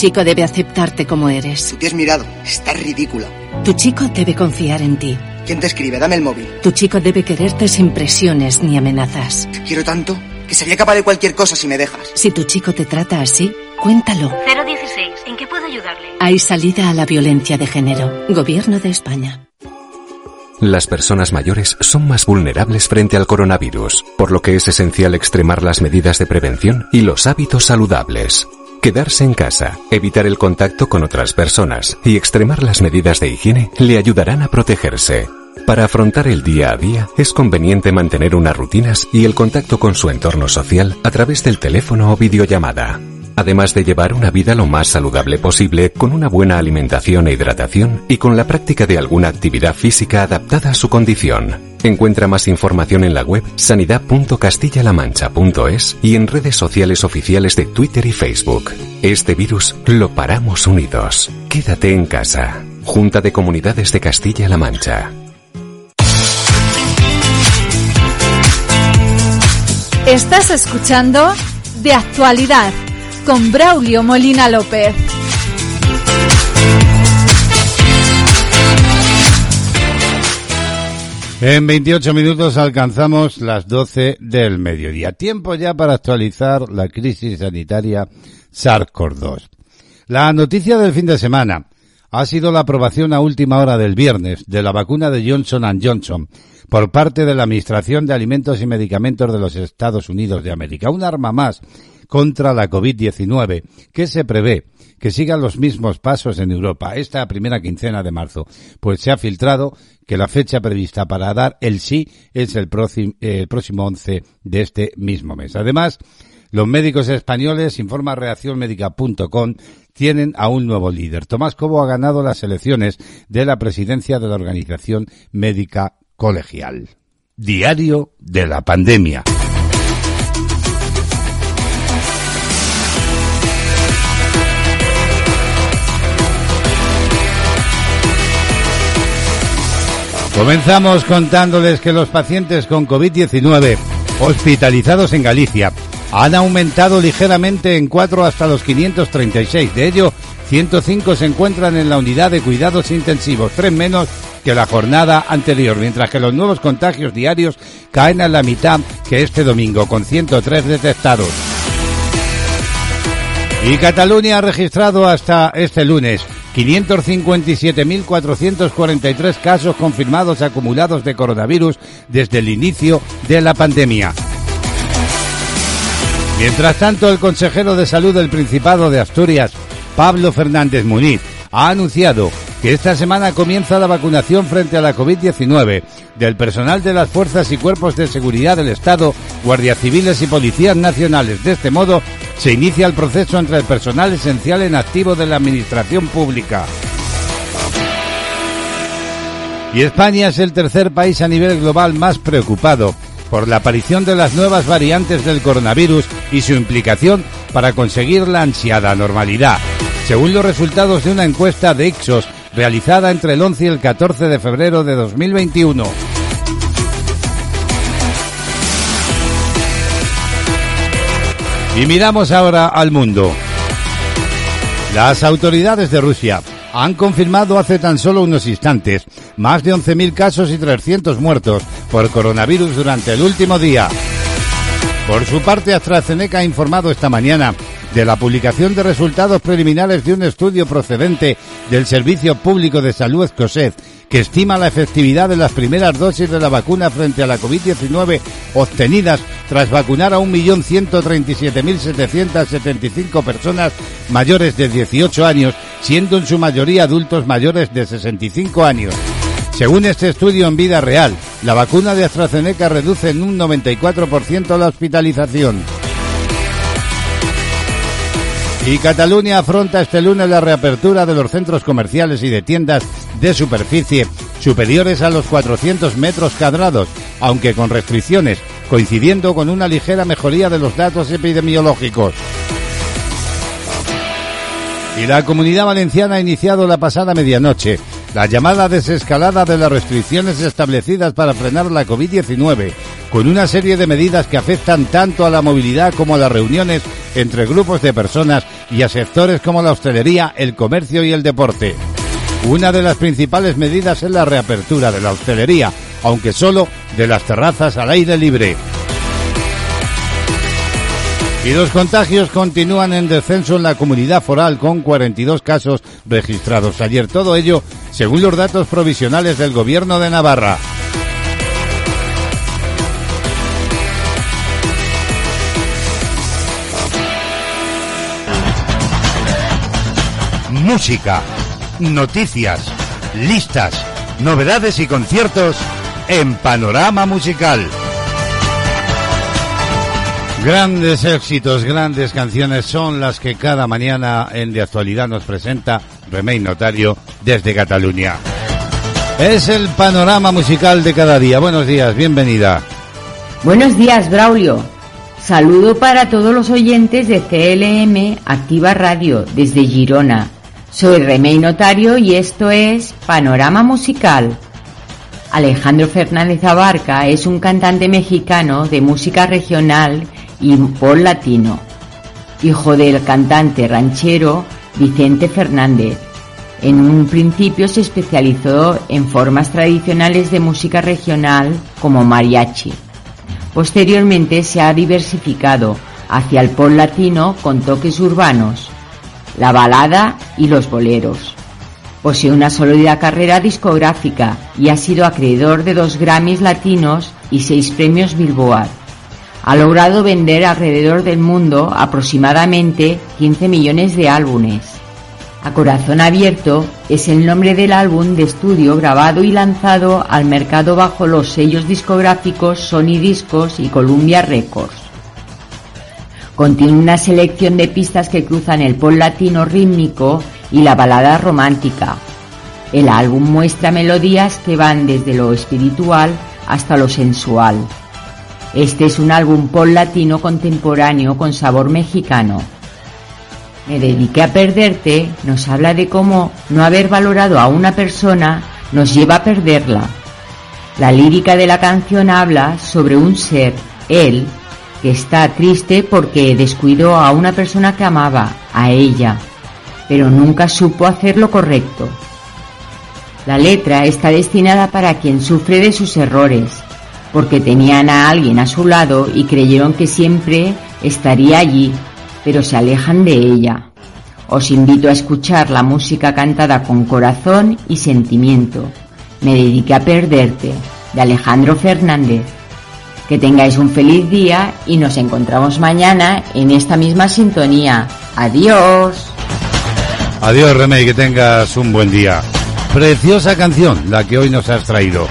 S8: Chico debe aceptarte como eres.
S9: Te has mirado. Estás ridícula.
S8: Tu chico debe confiar en ti.
S9: ¿Quién te escribe? Dame el móvil.
S8: Tu chico debe quererte sin presiones ni amenazas.
S9: Te quiero tanto que sería capaz de cualquier cosa si me dejas.
S8: Si tu chico te trata así, cuéntalo.
S5: 016. ¿En qué puedo ayudarle?
S8: Hay salida a la violencia de género. Gobierno de España.
S10: Las personas mayores son más vulnerables frente al coronavirus, por lo que es esencial extremar las medidas de prevención y los hábitos saludables. Quedarse en casa, evitar el contacto con otras personas y extremar las medidas de higiene le ayudarán a protegerse. Para afrontar el día a día es conveniente mantener unas rutinas y el contacto con su entorno social a través del teléfono o videollamada. Además de llevar una vida lo más saludable posible con una buena alimentación e hidratación y con la práctica de alguna actividad física adaptada a su condición. Encuentra más información en la web sanidad.castillalamancha.es y en redes sociales oficiales de Twitter y Facebook. Este virus lo paramos unidos. Quédate en casa. Junta de Comunidades de Castilla-La Mancha.
S11: Estás escuchando De Actualidad con Braulio Molina López.
S1: En 28 minutos alcanzamos las 12 del mediodía. Tiempo ya para actualizar la crisis sanitaria SARS-CoV-2. La noticia del fin de semana ha sido la aprobación a última hora del viernes de la vacuna de Johnson Johnson por parte de la Administración de Alimentos y Medicamentos de los Estados Unidos de América. Un arma más contra la COVID-19 que se prevé que sigan los mismos pasos en Europa esta primera quincena de marzo, pues se ha filtrado que la fecha prevista para dar el sí es el próximo, el próximo 11 de este mismo mes. Además, los médicos españoles, informa reaccionmedica.com, tienen a un nuevo líder. Tomás Cobo ha ganado las elecciones de la presidencia de la Organización Médica Colegial. Diario de la pandemia. Comenzamos contándoles que los pacientes con COVID-19 hospitalizados en Galicia han aumentado ligeramente en cuatro hasta los 536. De ello, 105 se encuentran en la unidad de cuidados intensivos, tres menos que la jornada anterior, mientras que los nuevos contagios diarios caen a la mitad que este domingo, con 103 detectados. Y Cataluña ha registrado hasta este lunes 557.443 casos confirmados acumulados de coronavirus desde el inicio de la pandemia. Mientras tanto, el consejero de salud del Principado de Asturias, Pablo Fernández Muniz, ha anunciado que esta semana comienza la vacunación frente a la COVID-19 del personal de las fuerzas y cuerpos de seguridad del Estado, guardias civiles y policías nacionales. De este modo, se inicia el proceso entre el personal esencial en activo de la Administración Pública. Y España es el tercer país a nivel global más preocupado por la aparición de las nuevas variantes del coronavirus y su implicación para conseguir la ansiada normalidad. Según los resultados de una encuesta de Ixos realizada entre el 11 y el 14 de febrero de 2021. Y miramos ahora al mundo. Las autoridades de Rusia han confirmado hace tan solo unos instantes más de 11.000 casos y 300 muertos por coronavirus durante el último día. Por su parte, AstraZeneca ha informado esta mañana de la publicación de resultados preliminares de un estudio procedente del Servicio Público de Salud escocés que estima la efectividad de las primeras dosis de la vacuna frente a la COVID-19 obtenidas tras vacunar a 1.137.775 personas mayores de 18 años, siendo en su mayoría adultos mayores de 65 años. Según este estudio en vida real, la vacuna de AstraZeneca reduce en un 94% la hospitalización. Y Cataluña afronta este lunes la reapertura de los centros comerciales y de tiendas de superficie superiores a los 400 metros cuadrados, aunque con restricciones, coincidiendo con una ligera mejoría de los datos epidemiológicos. Y la comunidad valenciana ha iniciado la pasada medianoche la llamada desescalada de las restricciones establecidas para frenar la COVID-19, con una serie de medidas que afectan tanto a la movilidad como a las reuniones entre grupos de personas y a sectores como la hostelería, el comercio y el deporte. Una de las principales medidas es la reapertura de la hostelería, aunque solo de las terrazas al aire libre. Y los contagios continúan en descenso en la comunidad foral con 42 casos registrados ayer. Todo ello según los datos provisionales del Gobierno de Navarra. Música, noticias, listas, novedades y conciertos en Panorama Musical. Grandes éxitos, grandes canciones son las que cada mañana en De Actualidad nos presenta Remey Notario desde Cataluña. Es el panorama musical de cada día. Buenos días, bienvenida.
S3: Buenos días, Braulio. Saludo para todos los oyentes de CLM Activa Radio desde Girona. Soy Remey Notario y esto es Panorama Musical. Alejandro Fernández Abarca es un cantante mexicano de música regional y pop latino, hijo del cantante ranchero Vicente Fernández. En un principio se especializó en formas tradicionales de música regional como mariachi. Posteriormente se ha diversificado hacia el pop latino con toques urbanos, la balada y los boleros. Posee una sólida carrera discográfica y ha sido acreedor de dos Grammys latinos y seis premios Billboard. Ha logrado vender alrededor del mundo aproximadamente 15 millones de álbumes. A Corazón Abierto es el nombre del álbum de estudio grabado y lanzado al mercado bajo los sellos discográficos Sony Discos y Columbia Records. Contiene una selección de pistas que cruzan el pop latino rítmico y la balada romántica. El álbum muestra melodías que van desde lo espiritual hasta lo sensual. Este es un álbum pop latino contemporáneo con sabor mexicano. Me dediqué a perderte nos habla de cómo no haber valorado a una persona nos lleva a perderla. La lírica de la canción habla sobre un ser, él, que está triste porque descuidó a una persona que amaba, a ella, pero nunca supo hacer lo correcto. La letra está destinada para quien sufre de sus errores, porque tenían a alguien a su lado y creyeron que siempre estaría allí, pero se alejan de ella. Os invito a escuchar la música cantada con corazón y sentimiento. Me dediqué a perderte, de Alejandro Fernández. Que tengáis un feliz día y nos encontramos mañana en esta misma sintonía. Adiós.
S1: Adiós, Remey, que tengas un buen día. Preciosa canción la que hoy nos has traído.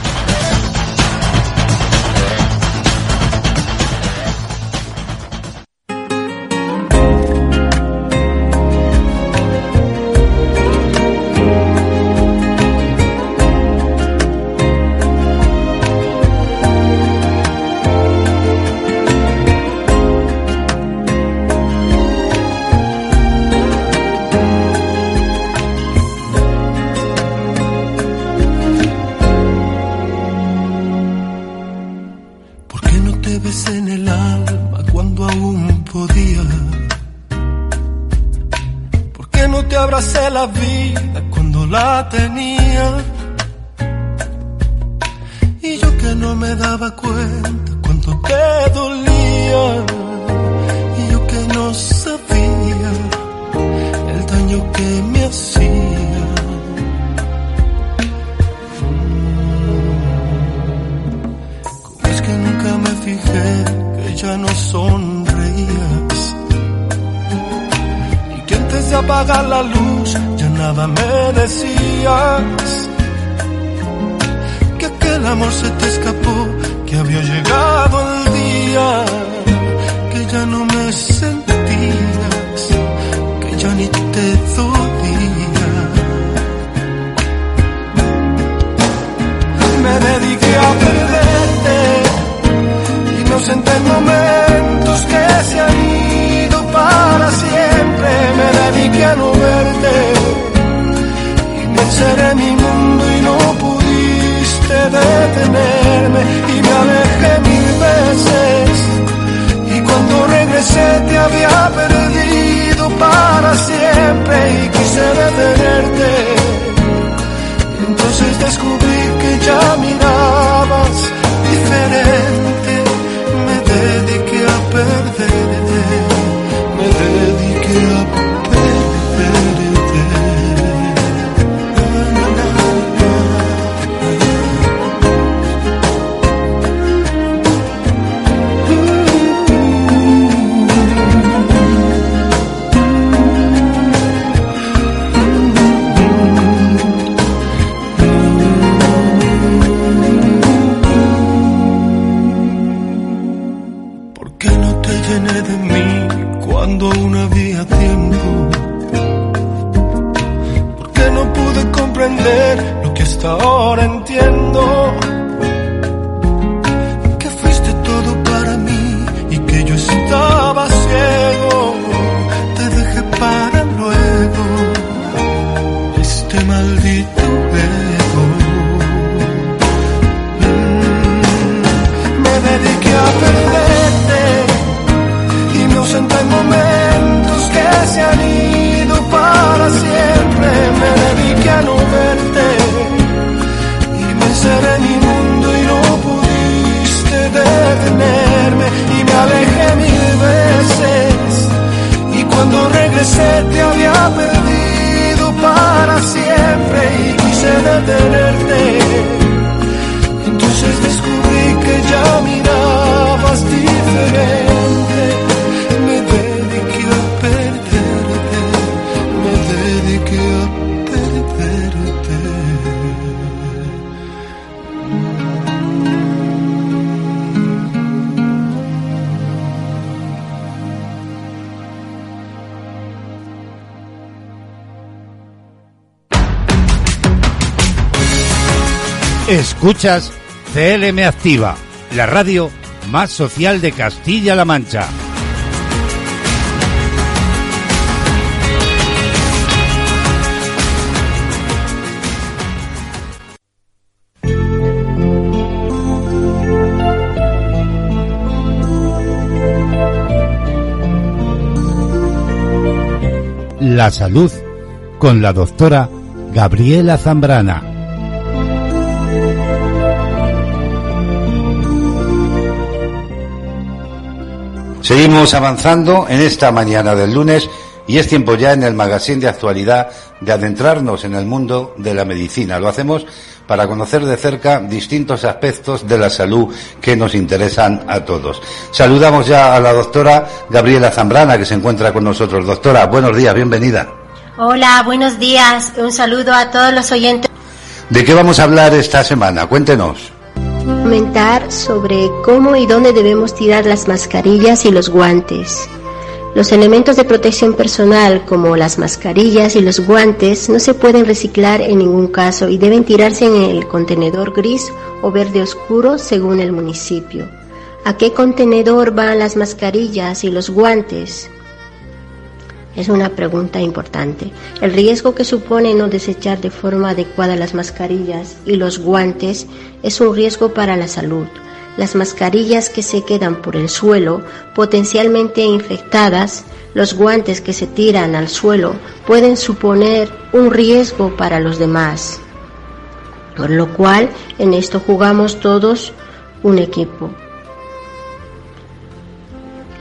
S12: Entonces descubrí que ya mirabas
S1: Escuchas CLM Activa, la radio más social de Castilla-La Mancha. La salud con la doctora Gabriela Zambrana. Seguimos avanzando en esta mañana del lunes y es tiempo ya en el magazine de actualidad de adentrarnos en el mundo de la medicina. Lo hacemos para conocer de cerca distintos aspectos de la salud que nos interesan a todos. Saludamos ya a la doctora Gabriela Zambrana que se encuentra con nosotros. Doctora, buenos días, bienvenida.
S13: Hola, buenos días. Un saludo a todos los oyentes.
S1: ¿De qué vamos a hablar esta semana? Cuéntenos.
S13: Comentar sobre cómo y dónde debemos tirar las mascarillas y los guantes. Los elementos de protección personal como las mascarillas y los guantes no se pueden reciclar en ningún caso y deben tirarse en el contenedor gris o verde oscuro según el municipio. ¿A qué contenedor van las mascarillas y los guantes? Es una pregunta importante. El riesgo que supone no desechar de forma adecuada las mascarillas y los guantes es un riesgo para la salud. Las mascarillas que se quedan por el suelo, potencialmente infectadas, los guantes que se tiran al suelo pueden suponer un riesgo para los demás. Por lo cual, en esto jugamos todos un equipo.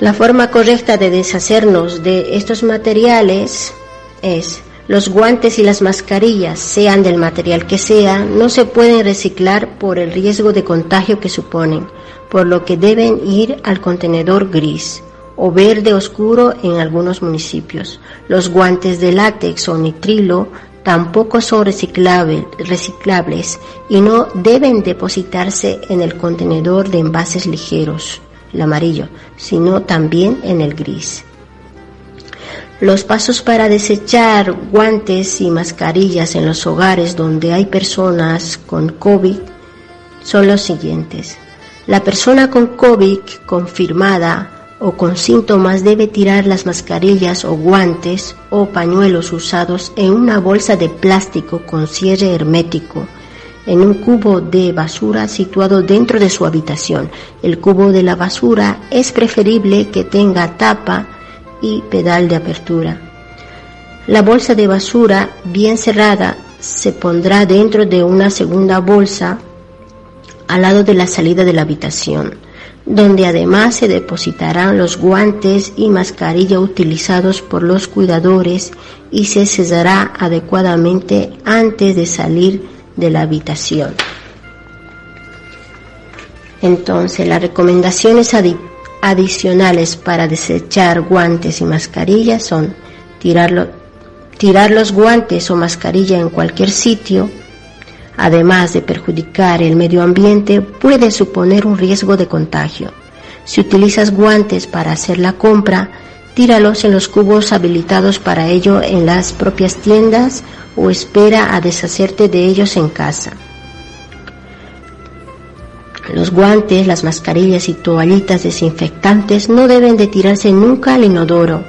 S13: La forma correcta de deshacernos de estos materiales es los guantes y las mascarillas, sean del material que sea, no se pueden reciclar por el riesgo de contagio que suponen, por lo que deben ir al contenedor gris o verde oscuro en algunos municipios. Los guantes de látex o nitrilo tampoco son reciclables, y no deben depositarse en el contenedor de envases ligeros, el amarillo, sino también en el gris. Los pasos para desechar guantes y mascarillas en los hogares donde hay personas con COVID son los siguientes. La persona con COVID confirmada o con síntomas debe tirar las mascarillas o guantes o pañuelos usados en una bolsa de plástico con cierre hermético en un cubo de basura situado dentro de su habitación. El cubo de la basura es preferible que tenga tapa y pedal de apertura. La bolsa de basura bien cerrada se pondrá dentro de una segunda bolsa al lado de la salida de la habitación donde además se depositarán los guantes y mascarilla utilizados por los cuidadores y se cesará adecuadamente antes de salir de la habitación. Entonces, las recomendaciones adicionales para desechar guantes y mascarillas son tirar los guantes o mascarilla en cualquier sitio, además de perjudicar el medio ambiente, puede suponer un riesgo de contagio. Si utilizas guantes para hacer la compra, tíralos en los cubos habilitados para ello en las propias tiendas o espera a deshacerte de ellos en casa. Los guantes, las mascarillas y toallitas desinfectantes no deben de tirarse nunca al inodoro.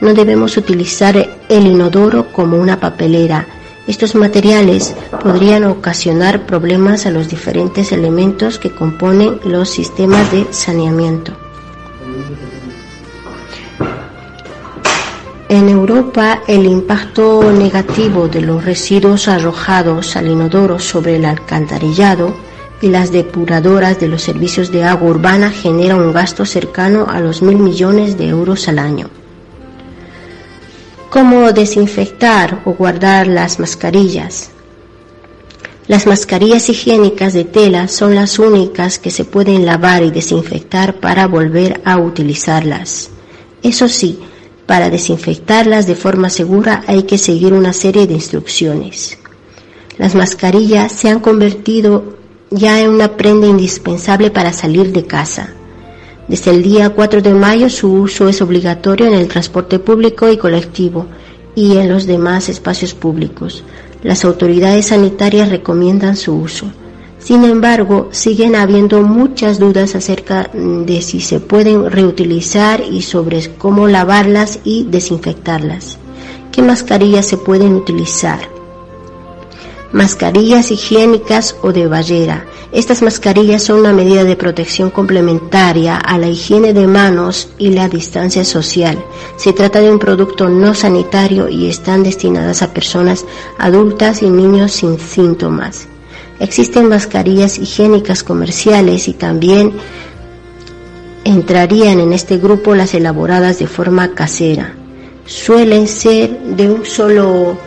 S13: No debemos utilizar el inodoro como una papelera, estos materiales podrían ocasionar problemas a los diferentes elementos que componen los sistemas de saneamiento. En Europa, el impacto negativo de los residuos arrojados al inodoro sobre el alcantarillado y las depuradoras de los servicios de agua urbana genera un gasto cercano a los mil millones de euros al año. ¿Cómo desinfectar o guardar las mascarillas? Las mascarillas higiénicas de tela son las únicas que se pueden lavar y desinfectar para volver a utilizarlas. Eso sí, para desinfectarlas de forma segura hay que seguir una serie de instrucciones. Las mascarillas se han convertido ya en una prenda indispensable para salir de casa. Desde el día 4 de mayo su uso es obligatorio en el transporte público y colectivo y en los demás espacios públicos. Las autoridades sanitarias recomiendan su uso. Sin embargo, siguen habiendo muchas dudas acerca de si se pueden reutilizar y sobre cómo lavarlas y desinfectarlas. ¿Qué mascarillas se pueden utilizar? Mascarillas higiénicas o de ballera estas mascarillas son una medida de protección complementaria a la higiene de manos y la distancia social. Se trata de un producto no sanitario y están destinadas a personas adultas y niños sin síntomas. Existen mascarillas higiénicas comerciales y también entrarían en este grupo las elaboradas de forma casera. Suelen ser de un solo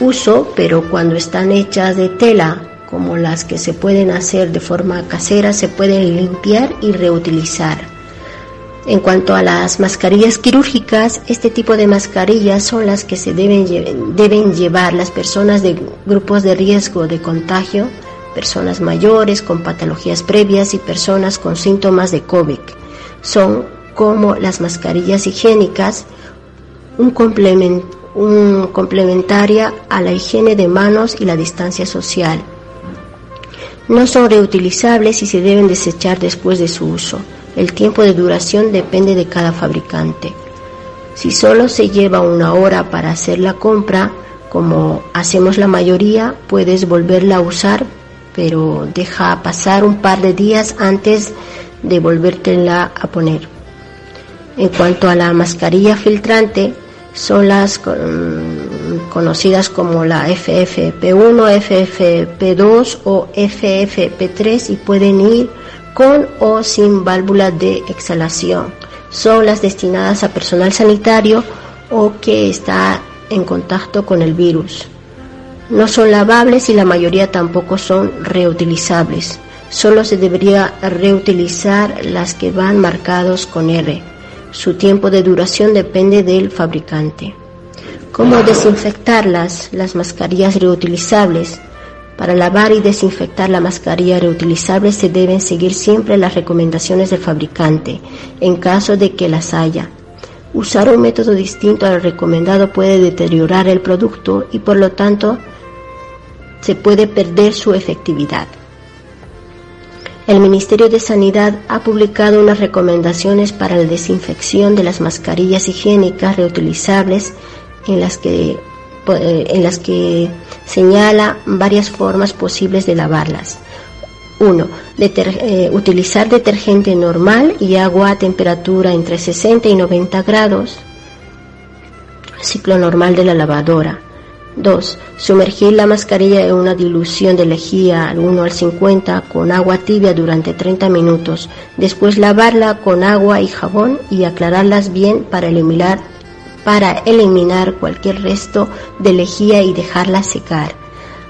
S13: uso, pero cuando están hechas de tela como las que se pueden hacer de forma casera, se pueden limpiar y reutilizar. En cuanto a las mascarillas quirúrgicas, este tipo de mascarillas son las que se deben, deben llevar las personas de grupos de riesgo de contagio, personas mayores con patologías previas y personas con síntomas de COVID. Son como las mascarillas higiénicas, un un complementaria a la higiene de manos y la distancia social no son reutilizables y se deben desechar después de su uso. El tiempo de duración depende de cada fabricante. Si solo se lleva una hora para hacer la compra, como hacemos la mayoría, puedes volverla a usar, pero deja pasar un par de días antes de volvértela a poner. En cuanto a la mascarilla filtrante, son las conocidas como la FFP1, FFP2 o FFP3 y pueden ir con o sin válvula de exhalación. Son las destinadas a personal sanitario o que está en contacto con el virus. No son lavables y la mayoría tampoco son reutilizables. Solo se debería reutilizar las que van marcados con R. Su tiempo de duración depende del fabricante. ¿Cómo desinfectarlas? Las mascarillas reutilizables. Para lavar y desinfectar la mascarilla reutilizable se deben seguir siempre las recomendaciones del fabricante, en caso de que las haya. Usar un método distinto al recomendado puede deteriorar el producto y por lo tanto se puede perder su efectividad. El Ministerio de Sanidad ha publicado unas recomendaciones para la desinfección de las mascarillas higiénicas reutilizables en las que, eh, en las que señala varias formas posibles de lavarlas. 1. Eh, utilizar detergente normal y agua a temperatura entre 60 y 90 grados. Ciclo normal de la lavadora. 2. Sumergir la mascarilla en una dilución de lejía al 1 al 50 con agua tibia durante 30 minutos. Después lavarla con agua y jabón y aclararlas bien para eliminar, para eliminar cualquier resto de lejía y dejarla secar.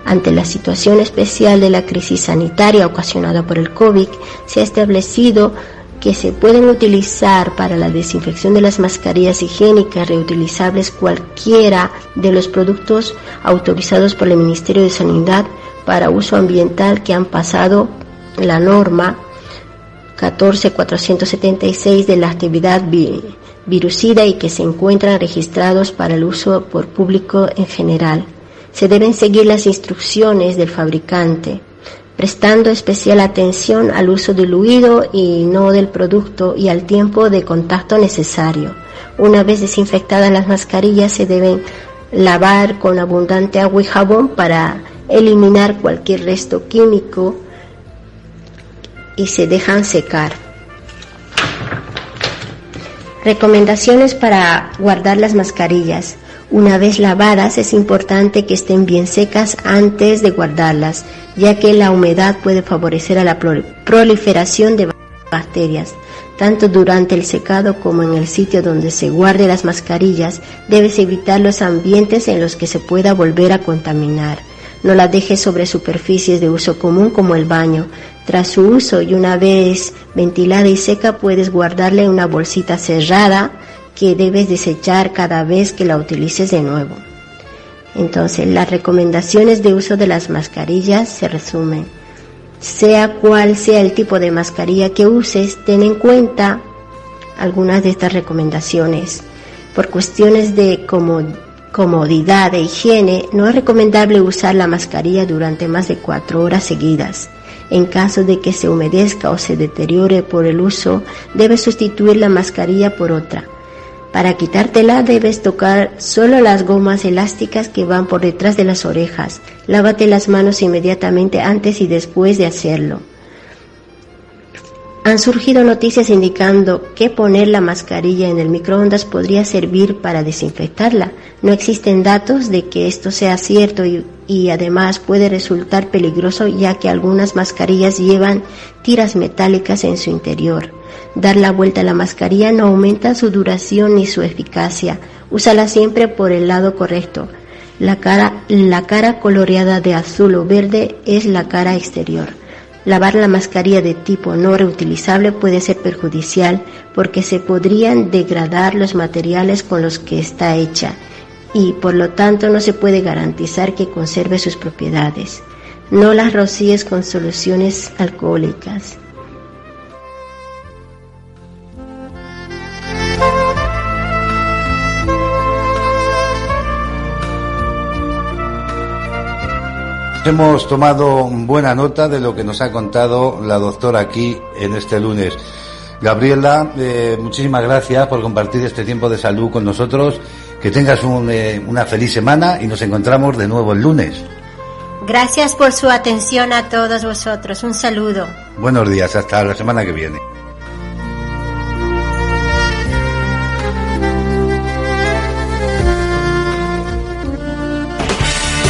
S13: Ante la situación especial de la crisis sanitaria ocasionada por el COVID, se ha establecido que se pueden utilizar para la desinfección de las mascarillas higiénicas reutilizables cualquiera de los productos autorizados por el Ministerio de Sanidad para uso ambiental que han pasado la norma 14476 de la actividad virucida y que se encuentran registrados para el uso por público en general. Se deben seguir las instrucciones del fabricante prestando especial atención al uso diluido y no del producto y al tiempo de contacto necesario. Una vez desinfectadas las mascarillas se deben lavar con abundante agua y jabón para eliminar cualquier resto químico y se dejan secar. Recomendaciones para guardar las mascarillas. Una vez lavadas es importante que estén bien secas antes de guardarlas, ya que la humedad puede favorecer a la proliferación de bacterias. Tanto durante el secado como en el sitio donde se guarde las mascarillas, debes evitar los ambientes en los que se pueda volver a contaminar. No las dejes sobre superficies de uso común como el baño. Tras su uso y una vez ventilada y seca puedes guardarle una bolsita cerrada que debes desechar cada vez que la utilices de nuevo. Entonces, las recomendaciones de uso de las mascarillas se resumen. Sea cual sea el tipo de mascarilla que uses, ten en cuenta algunas de estas recomendaciones. Por cuestiones de comodidad e higiene, no es recomendable usar la mascarilla durante más de cuatro horas seguidas. En caso de que se humedezca o se deteriore por el uso, debes sustituir la mascarilla por otra para quitártela debes tocar solo las gomas elásticas que van por detrás de las orejas. Lávate las manos inmediatamente antes y después de hacerlo. Han surgido noticias indicando que poner la mascarilla en el microondas podría servir para desinfectarla. No existen datos de que esto sea cierto y, además puede resultar peligroso ya que algunas mascarillas llevan tiras metálicas en su interior. Dar la vuelta a la mascarilla no aumenta su duración ni su eficacia. Úsala siempre por el lado correcto. La cara coloreada de azul o verde es la cara exterior. Lavar la mascarilla de tipo no reutilizable puede ser perjudicial porque se podrían degradar los materiales con los que está hecha y por lo tanto no se puede garantizar que conserve sus propiedades. No las rocíes con soluciones alcohólicas.
S1: Hemos tomado buena nota de lo que nos ha contado la doctora aquí en este lunes. Gabriela, eh, muchísimas gracias por compartir este tiempo de salud con nosotros. Que tengas eh, una feliz semana y nos encontramos de nuevo el lunes.
S14: Gracias por su atención a todos vosotros. Un saludo.
S1: Buenos días, hasta la semana que viene.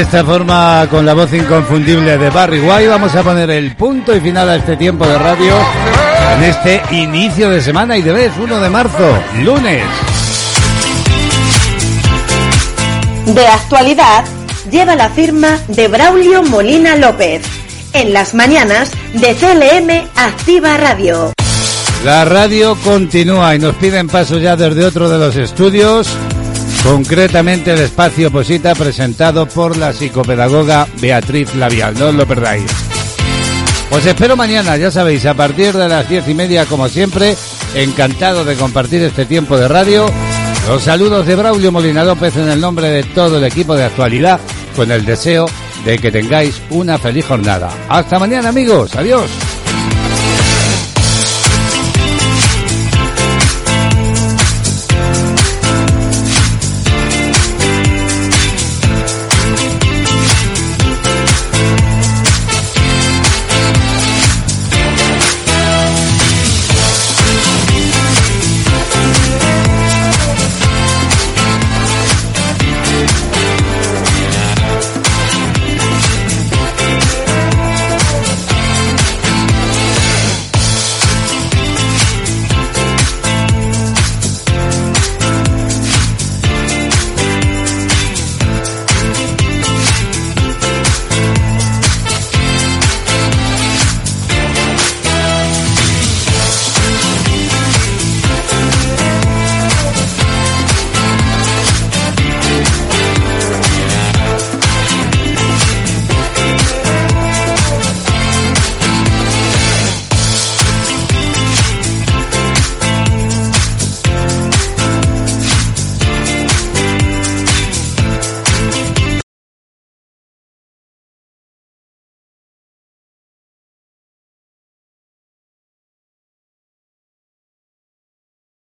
S1: De esta forma, con la voz inconfundible de Barry White, vamos a poner el punto y final a este tiempo de radio en este inicio de semana y de vez 1 de marzo, lunes.
S6: De actualidad lleva la firma de Braulio Molina López. En las mañanas de CLM Activa Radio.
S1: La radio continúa y nos piden paso ya desde otro de los estudios, concretamente el espacio Posita presentado por la psicopedagoga Beatriz Labial. No os lo perdáis. Os espero mañana, ya sabéis, a partir de las diez y media, como siempre, encantado de compartir este tiempo de radio. Los saludos de Braulio Molina López en el nombre de todo el equipo de actualidad, con el deseo de que tengáis una feliz jornada. Hasta mañana, amigos. Adiós.